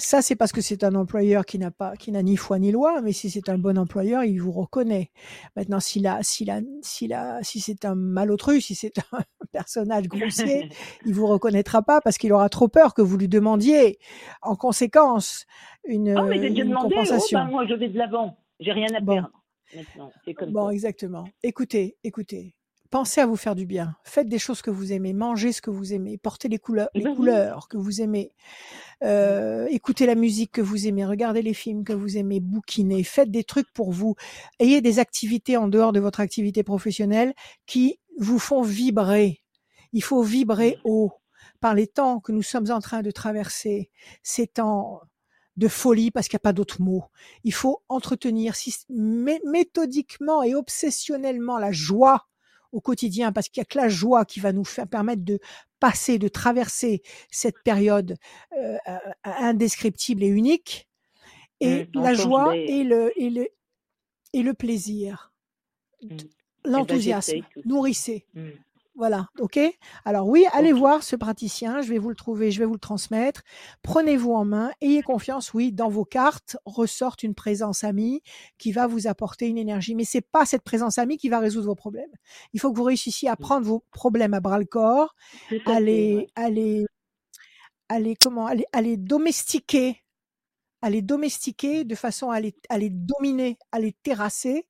Ça, c'est parce que c'est un employeur qui n'a pas, qui n'a ni foi ni loi, mais si c'est un bon employeur, il vous reconnaît. Maintenant, s'il a, s'il a, s'il a, si c'est un malotru, si c'est un *laughs* personnage grossier, *laughs* il vous reconnaîtra pas parce qu'il aura trop peur que vous lui demandiez, en conséquence, une, Oh, mais une demandé, oh, compensation. ben, moi je vais de l'avant, j'ai rien à Bon. perdre maintenant, c'est comme Bon, ça. exactement. Écoutez, écoutez. Pensez à vous faire du bien. Faites des choses que vous aimez. Mangez ce que vous aimez. Portez les couleurs, les ben couleurs que vous aimez. Euh, écoutez la musique que vous aimez. Regardez les films que vous aimez. Bouquinez. Faites des trucs pour vous. Ayez des activités en dehors de votre activité professionnelle qui vous font vibrer. Il faut vibrer haut par les temps que nous sommes en train de traverser. Ces temps de folie parce qu'il n'y a pas d'autre mot. Il faut entretenir méthodiquement et obsessionnellement la joie au quotidien parce qu'il n'y a que la joie qui va nous faire permettre de passer, de traverser cette période euh, euh, indescriptible et unique. Et Mm, on la joie et le, et le, et le plaisir. Mm. L'enthousiasme. j'essaye tout ça. Nourrissez. Mm. Voilà, ok? Alors oui, allez voir ce praticien, je vais vous le trouver, je vais vous le transmettre. Prenez-vous en main, ayez confiance, oui, dans vos cartes ressorte une présence amie qui va vous apporter une énergie. Mais c'est pas cette présence amie qui va résoudre vos problèmes. Il faut que vous réussissiez à prendre vos problèmes à bras le corps, à les, à les, à les, comment, à les, à les domestiquer, à les domestiquer de façon à les, à les dominer, à les terrasser.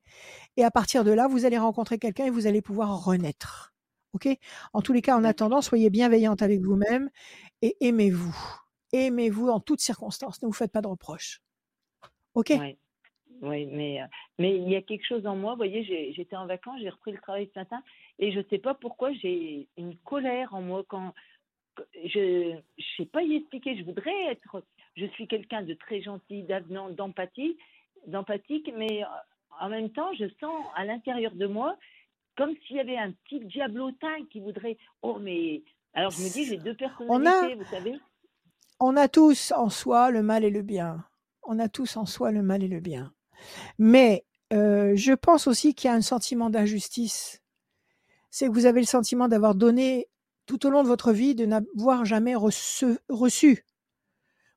Et à partir de là, vous allez rencontrer quelqu'un et vous allez pouvoir renaître. OK? En tous les cas, en attendant, soyez bienveillante avec vous-même et aimez-vous. Aimez-vous en toutes circonstances. Ne vous faites pas de reproches. OK? Ouais. Oui, mais, euh, mais il y a quelque chose en moi. Vous voyez, j'étais en vacances, j'ai repris le travail ce matin et je ne sais pas pourquoi j'ai une colère en moi quand je ne sais pas y expliquer. Je voudrais être. Je suis quelqu'un de très gentil, d'avenant, d'empathie, d'empathique, mais euh, en même temps, je sens à l'intérieur de moi comme s'il y avait un petit diablotin qui voudrait. Oh, mais. Alors je me dis, j'ai deux On a- personnalités, vous savez. On a tous en soi le mal et le bien. On a tous en soi le mal et le bien. Mais euh, je pense aussi qu'il y a un sentiment d'injustice. C'est que vous avez le sentiment d'avoir donné tout au long de votre vie, de n'avoir jamais reçu. reçu.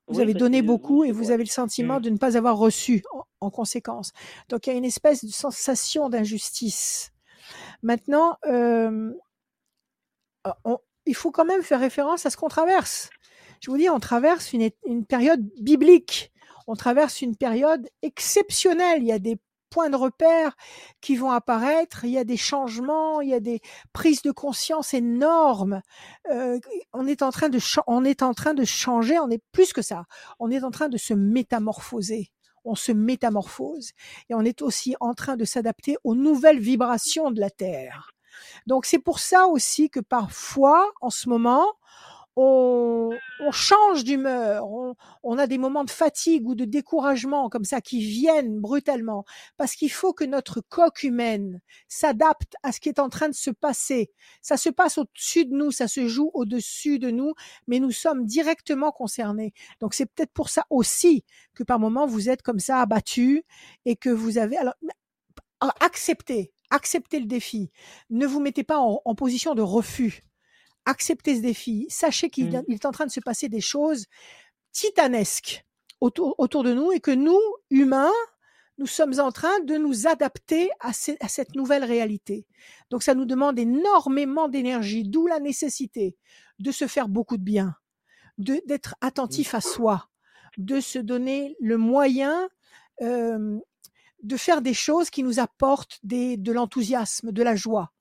Vous Oui, avez donné beaucoup et ouais. vous avez le sentiment Mm. de ne pas avoir reçu en, en conséquence. Donc il y a une espèce de sensation d'injustice. Maintenant, euh, il faut quand même faire référence à ce qu'on traverse. Je vous dis, on traverse une, période biblique. On traverse une période exceptionnelle. Il y a des points de repère qui vont apparaître. Il y a des changements. Il y a des prises de conscience énormes. Euh, on est en train de, on est en train de changer. On est plus que ça. On est en train de se métamorphoser. On se métamorphose et on est aussi en train de s'adapter aux nouvelles vibrations de la Terre. Donc c'est pour ça aussi que parfois, en ce moment, on, on change d'humeur, on, on a des moments de fatigue ou de découragement comme ça qui viennent brutalement, parce qu'il faut que notre coque humaine s'adapte à ce qui est en train de se passer. Ça se passe au-dessus de nous, ça se joue au-dessus de nous, mais nous sommes directement concernés. Donc c'est peut-être pour ça aussi que par moments vous êtes comme ça abattu et que vous avez alors acceptez, acceptez le défi. Ne vous mettez pas en, en position de refus acceptez ce défi. Sachez qu'il Mmh. est en train de se passer des choses titanesques autour, autour de nous et que nous, humains, nous sommes en train de nous adapter à, ce- à cette nouvelle réalité. Donc ça nous demande énormément d'énergie, d'où la nécessité de se faire beaucoup de bien, de d'être attentif à soi, de se donner le moyen euh, de faire des choses qui nous apportent des, de l'enthousiasme, de la joie.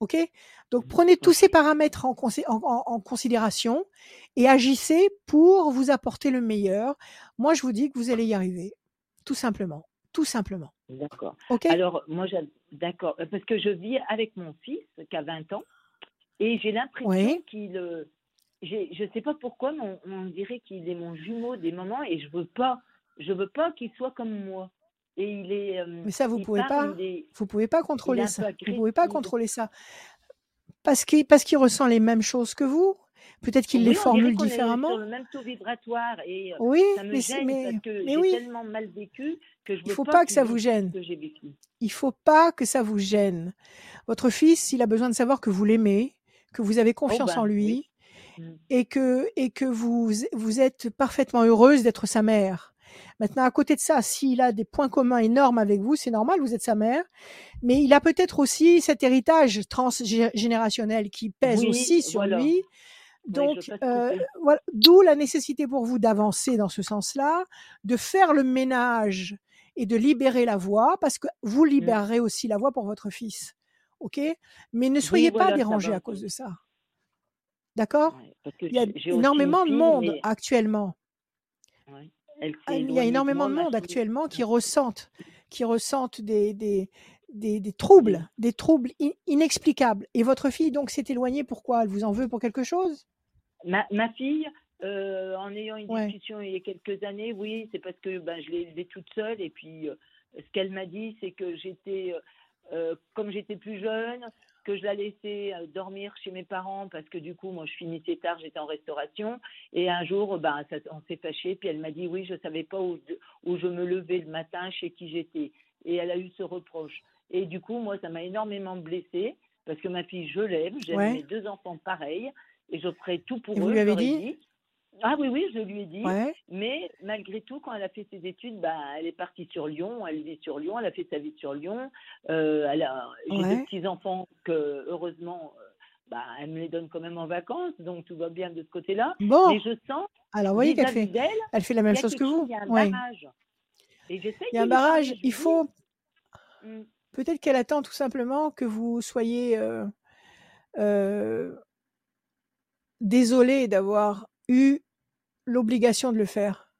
OK? Donc prenez tous ces paramètres en, en, en, considération et agissez pour vous apporter le meilleur. Moi, je vous dis que vous allez y arriver, tout simplement. Tout simplement. D'accord. OK? Alors, moi, d'accord, parce que je vis avec mon fils qui a 20 ans et j'ai l'impression Oui. qu'il. euh, je ne sais pas pourquoi, mais on, on dirait qu'il est mon jumeau des moments et je veux pas, je veux pas qu'il soit comme moi. Et il est. euh, Mais ça, vous pouvez parle, pas. est- Vous pouvez pas contrôler ça. Vous pouvez pas contrôler ça. Parce qu'il parce qu'il ressent les mêmes choses que vous. Peut-être qu'il les on formule est différemment. sur le même taux vibratoire et euh, Oui, ça me mais, gêne mais, parce que mais j'ai oui, tellement mal vécu que je il veux faut pas, pas que ça vous gêne. Il faut pas que ça vous gêne. Votre fils, il a besoin de savoir que vous l'aimez, que vous avez Oh confiance en ben lui oui. Mm. et que, et que vous, vous êtes parfaitement heureuse d'être sa mère. Maintenant, à côté de ça, s'il a des points communs énormes avec vous, c'est normal, vous êtes sa mère, mais il a peut-être aussi cet héritage transgénérationnel qui pèse Oui, aussi sur voilà. lui. Donc, euh, voilà, d'où la nécessité pour vous d'avancer dans ce sens-là, de faire le ménage et de libérer la voie, parce que vous Mm. libérerez aussi la voie pour votre fils. OK? Mais ne soyez Oui, pas voilà, va. à cause de ça. D'accord? Ouais, Il y a énormément de monde mais actuellement. ouais, elle Ah, Il y a énormément de monde actuellement qui ressentent, qui ressentent des, des, des, troubles, des troubles in- inexplicables. Et votre fille, donc, s'est éloignée pourquoi? Elle vous en veut pour quelque chose? Ma, ma fille, euh, en ayant une Ouais. discussion il y a quelques années, oui, c'est parce que ben, je l'ai élevée toute seule. Et puis, euh, ce qu'elle m'a dit, c'est que j'étais, euh, comme j'étais plus jeune, que je la laissais euh, dormir chez mes parents parce que du coup, moi, je finissais tard, j'étais en restauration. Et un jour, ben, ça, on s'est fâché. Puis elle m'a dit, oui, je savais pas où, où je me levais le matin, chez qui j'étais. Et elle a eu ce reproche. Et du coup, moi, ça m'a énormément blessée parce que ma fille, je l'aime, j'aime Ouais. mes deux enfants pareils et je ferai tout pour Et eux. vous lui avez dit Ah oui, oui, je lui ai dit. Ouais. Mais malgré tout, quand elle a fait ses études, bah, elle est partie sur Lyon, elle vit sur Lyon, elle a fait sa vie sur Lyon. Euh, elle a, j'ai Ouais. deux petits-enfants que, heureusement, euh, bah, elle me les donne quand même en vacances, donc tout va bien de ce côté-là. Bon, Mais je sens, alors vous voyez qu'elle fait, elle fait la même chose que vous. il y a un barrage. Et Il y a un barrage. Il faut Hum, peut-être qu'elle attend tout simplement que vous soyez euh, euh, désolé d'avoir eu l'obligation de le faire.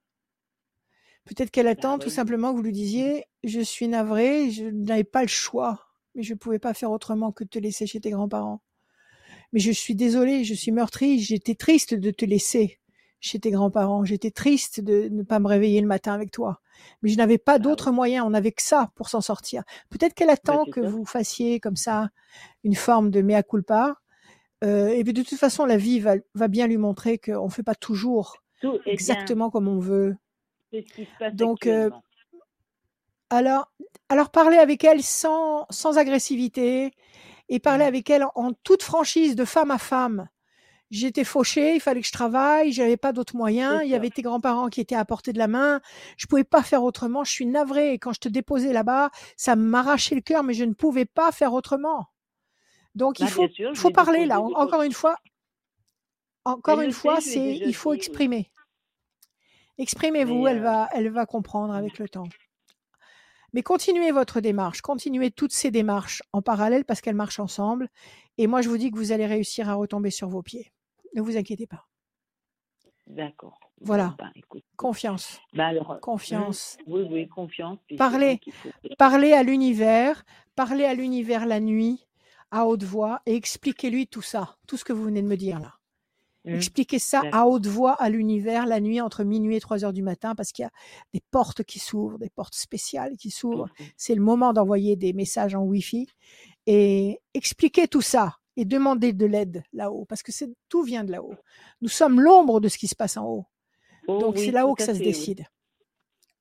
Peut-être qu'elle attend tout oui. simplement que vous lui disiez Je suis navrée, je n'avais pas le choix, mais je ne pouvais pas faire autrement que de te laisser chez tes grands-parents. Mais je suis désolée, je suis meurtrie, j'étais triste de te laisser chez tes grands-parents, j'étais triste de ne pas me réveiller le matin avec toi. Mais je n'avais pas Bah d'autre oui, moyen, on n'avait que ça pour s'en sortir. Peut-être qu'elle bah, attend que ça. vous fassiez comme ça une forme de mea culpa. Euh, et puis de toute façon, la vie va, va bien lui montrer qu'on ne fait pas toujours Tout est bien, exactement comme on veut. c'est ce qui se passe Donc, euh, alors, alors parlez avec elle sans, sans agressivité et parlez Hum, avec elle en, en toute franchise, de femme à femme. J'étais fauchée, il fallait que je travaille, j'avais pas d'autres moyens, il y avait tes grands-parents qui étaient à portée de la main, je pouvais pas faire autrement, je suis navrée. Et quand je te déposais là-bas, ça m'arrachait le cœur, mais je ne pouvais pas faire autrement. Donc il Bah, faut, sûr, parler là. Encore une fois, encore une fois, c'est il faut exprimer. Exprimez-vous, elle euh, va, elle va comprendre avec le temps. Mais continuez votre démarche, continuez toutes ces démarches en parallèle parce qu'elles marchent ensemble. Et moi, je vous dis que vous allez réussir à retomber sur vos pieds. Ne vous inquiétez pas. d'accord. Voilà, bah, écoute. confiance, Bah alors, hum, confiance. oui, oui, confiance. Parlez, parlez à l'univers, parlez à l'univers la nuit à haute voix et expliquez-lui tout ça, tout ce que vous venez de me dire là. Hum, Expliquez ça à haute voix à l'univers la nuit entre minuit et 3 heures du matin parce qu'il y a des portes qui s'ouvrent, des portes spéciales qui s'ouvrent. Mhm. C'est le moment d'envoyer des messages en Wi-Fi et expliquez tout ça et demandez de l'aide là-haut parce que tout vient de là-haut. Nous sommes l'ombre de ce qui se passe en haut. Oh Donc c'est là-haut que ça se oui. décide.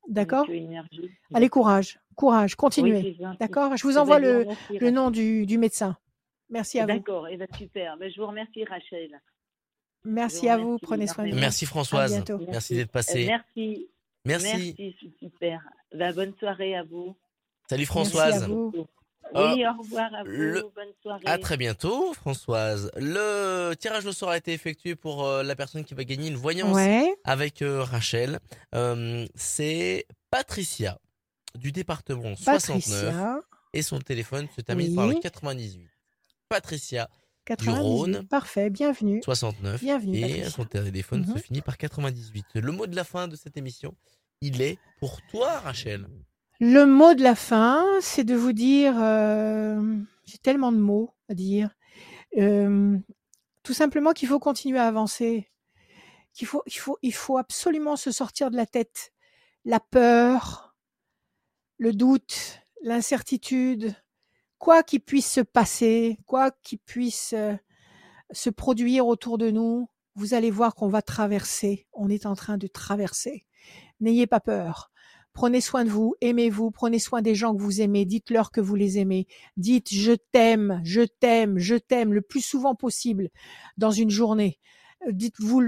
D'accord? Allez, courage, courage, continuez. D'accord? Je vous Eh ben, envoie le, nom du, du médecin. Merci à vous. D'accord, et ben super. Ben, je vous remercie, Rachel. Merci à vous. Prenez soin de vous. Merci À Françoise. bientôt. Merci Merci. d'être Euh, passée. merci. Merci. Merci, c'est super. Ben, bonne soirée à vous. Salut Merci à Françoise. vous. Euh, Oui, au revoir à vous. le- Bonne soirée. À très bientôt, Françoise. Le tirage au sort a été effectué pour euh, la personne qui va gagner une voyance Ouais. avec euh, Rachel. Euh, c'est Patricia. du département 69 Patricia. et son téléphone se termine par le Oui. 98. Patricia du 98. Rhône Parfait, bienvenue. 69 Bienvenue, et Patricia. son téléphone se Mhm. finit par 98. Le mot de la fin de cette émission, il est pour toi Rachel. Le mot de la fin, c'est de vous dire, euh, j'ai tellement de mots à dire, euh, tout simplement qu'il faut continuer à avancer, qu'il faut, il faut, il faut absolument se sortir de la tête la peur, le doute, l'incertitude, quoi qui puisse se passer, quoi qui puisse euh, se produire autour de nous, vous allez voir qu'on va traverser, on est en train de traverser. N'ayez pas peur. Prenez soin de vous, aimez-vous, prenez soin des gens que vous aimez, dites-leur que vous les aimez. Dites je t'aime, je t'aime, je t'aime le plus souvent possible dans une journée. Dites-vous,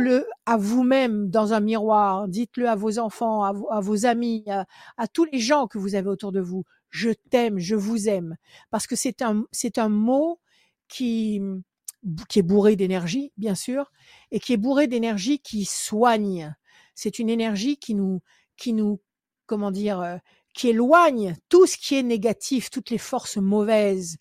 le à vous-même dans un miroir, dites-le à vos enfants, à, vos- amis, à tous les gens que vous avez autour de vous. Je t'aime, je vous aime. Parce que c'est un, c'est un mot qui, qui est bourré d'énergie, bien sûr, et qui est bourré d'énergie qui soigne. C'est une énergie qui nous, qui nous, comment dire, euh, qui éloigne tout ce qui est négatif, toutes les forces mauvaises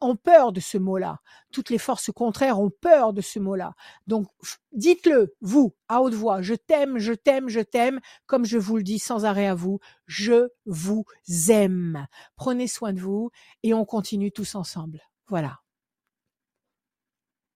ont peur de ce mot-là. Toutes les forces contraires ont peur de ce mot-là. Donc, dites-le, vous, à haute voix, je t'aime, je t'aime, je t'aime, comme je vous le dis sans arrêt à vous, je vous aime. Prenez soin de vous et on continue tous ensemble. Voilà.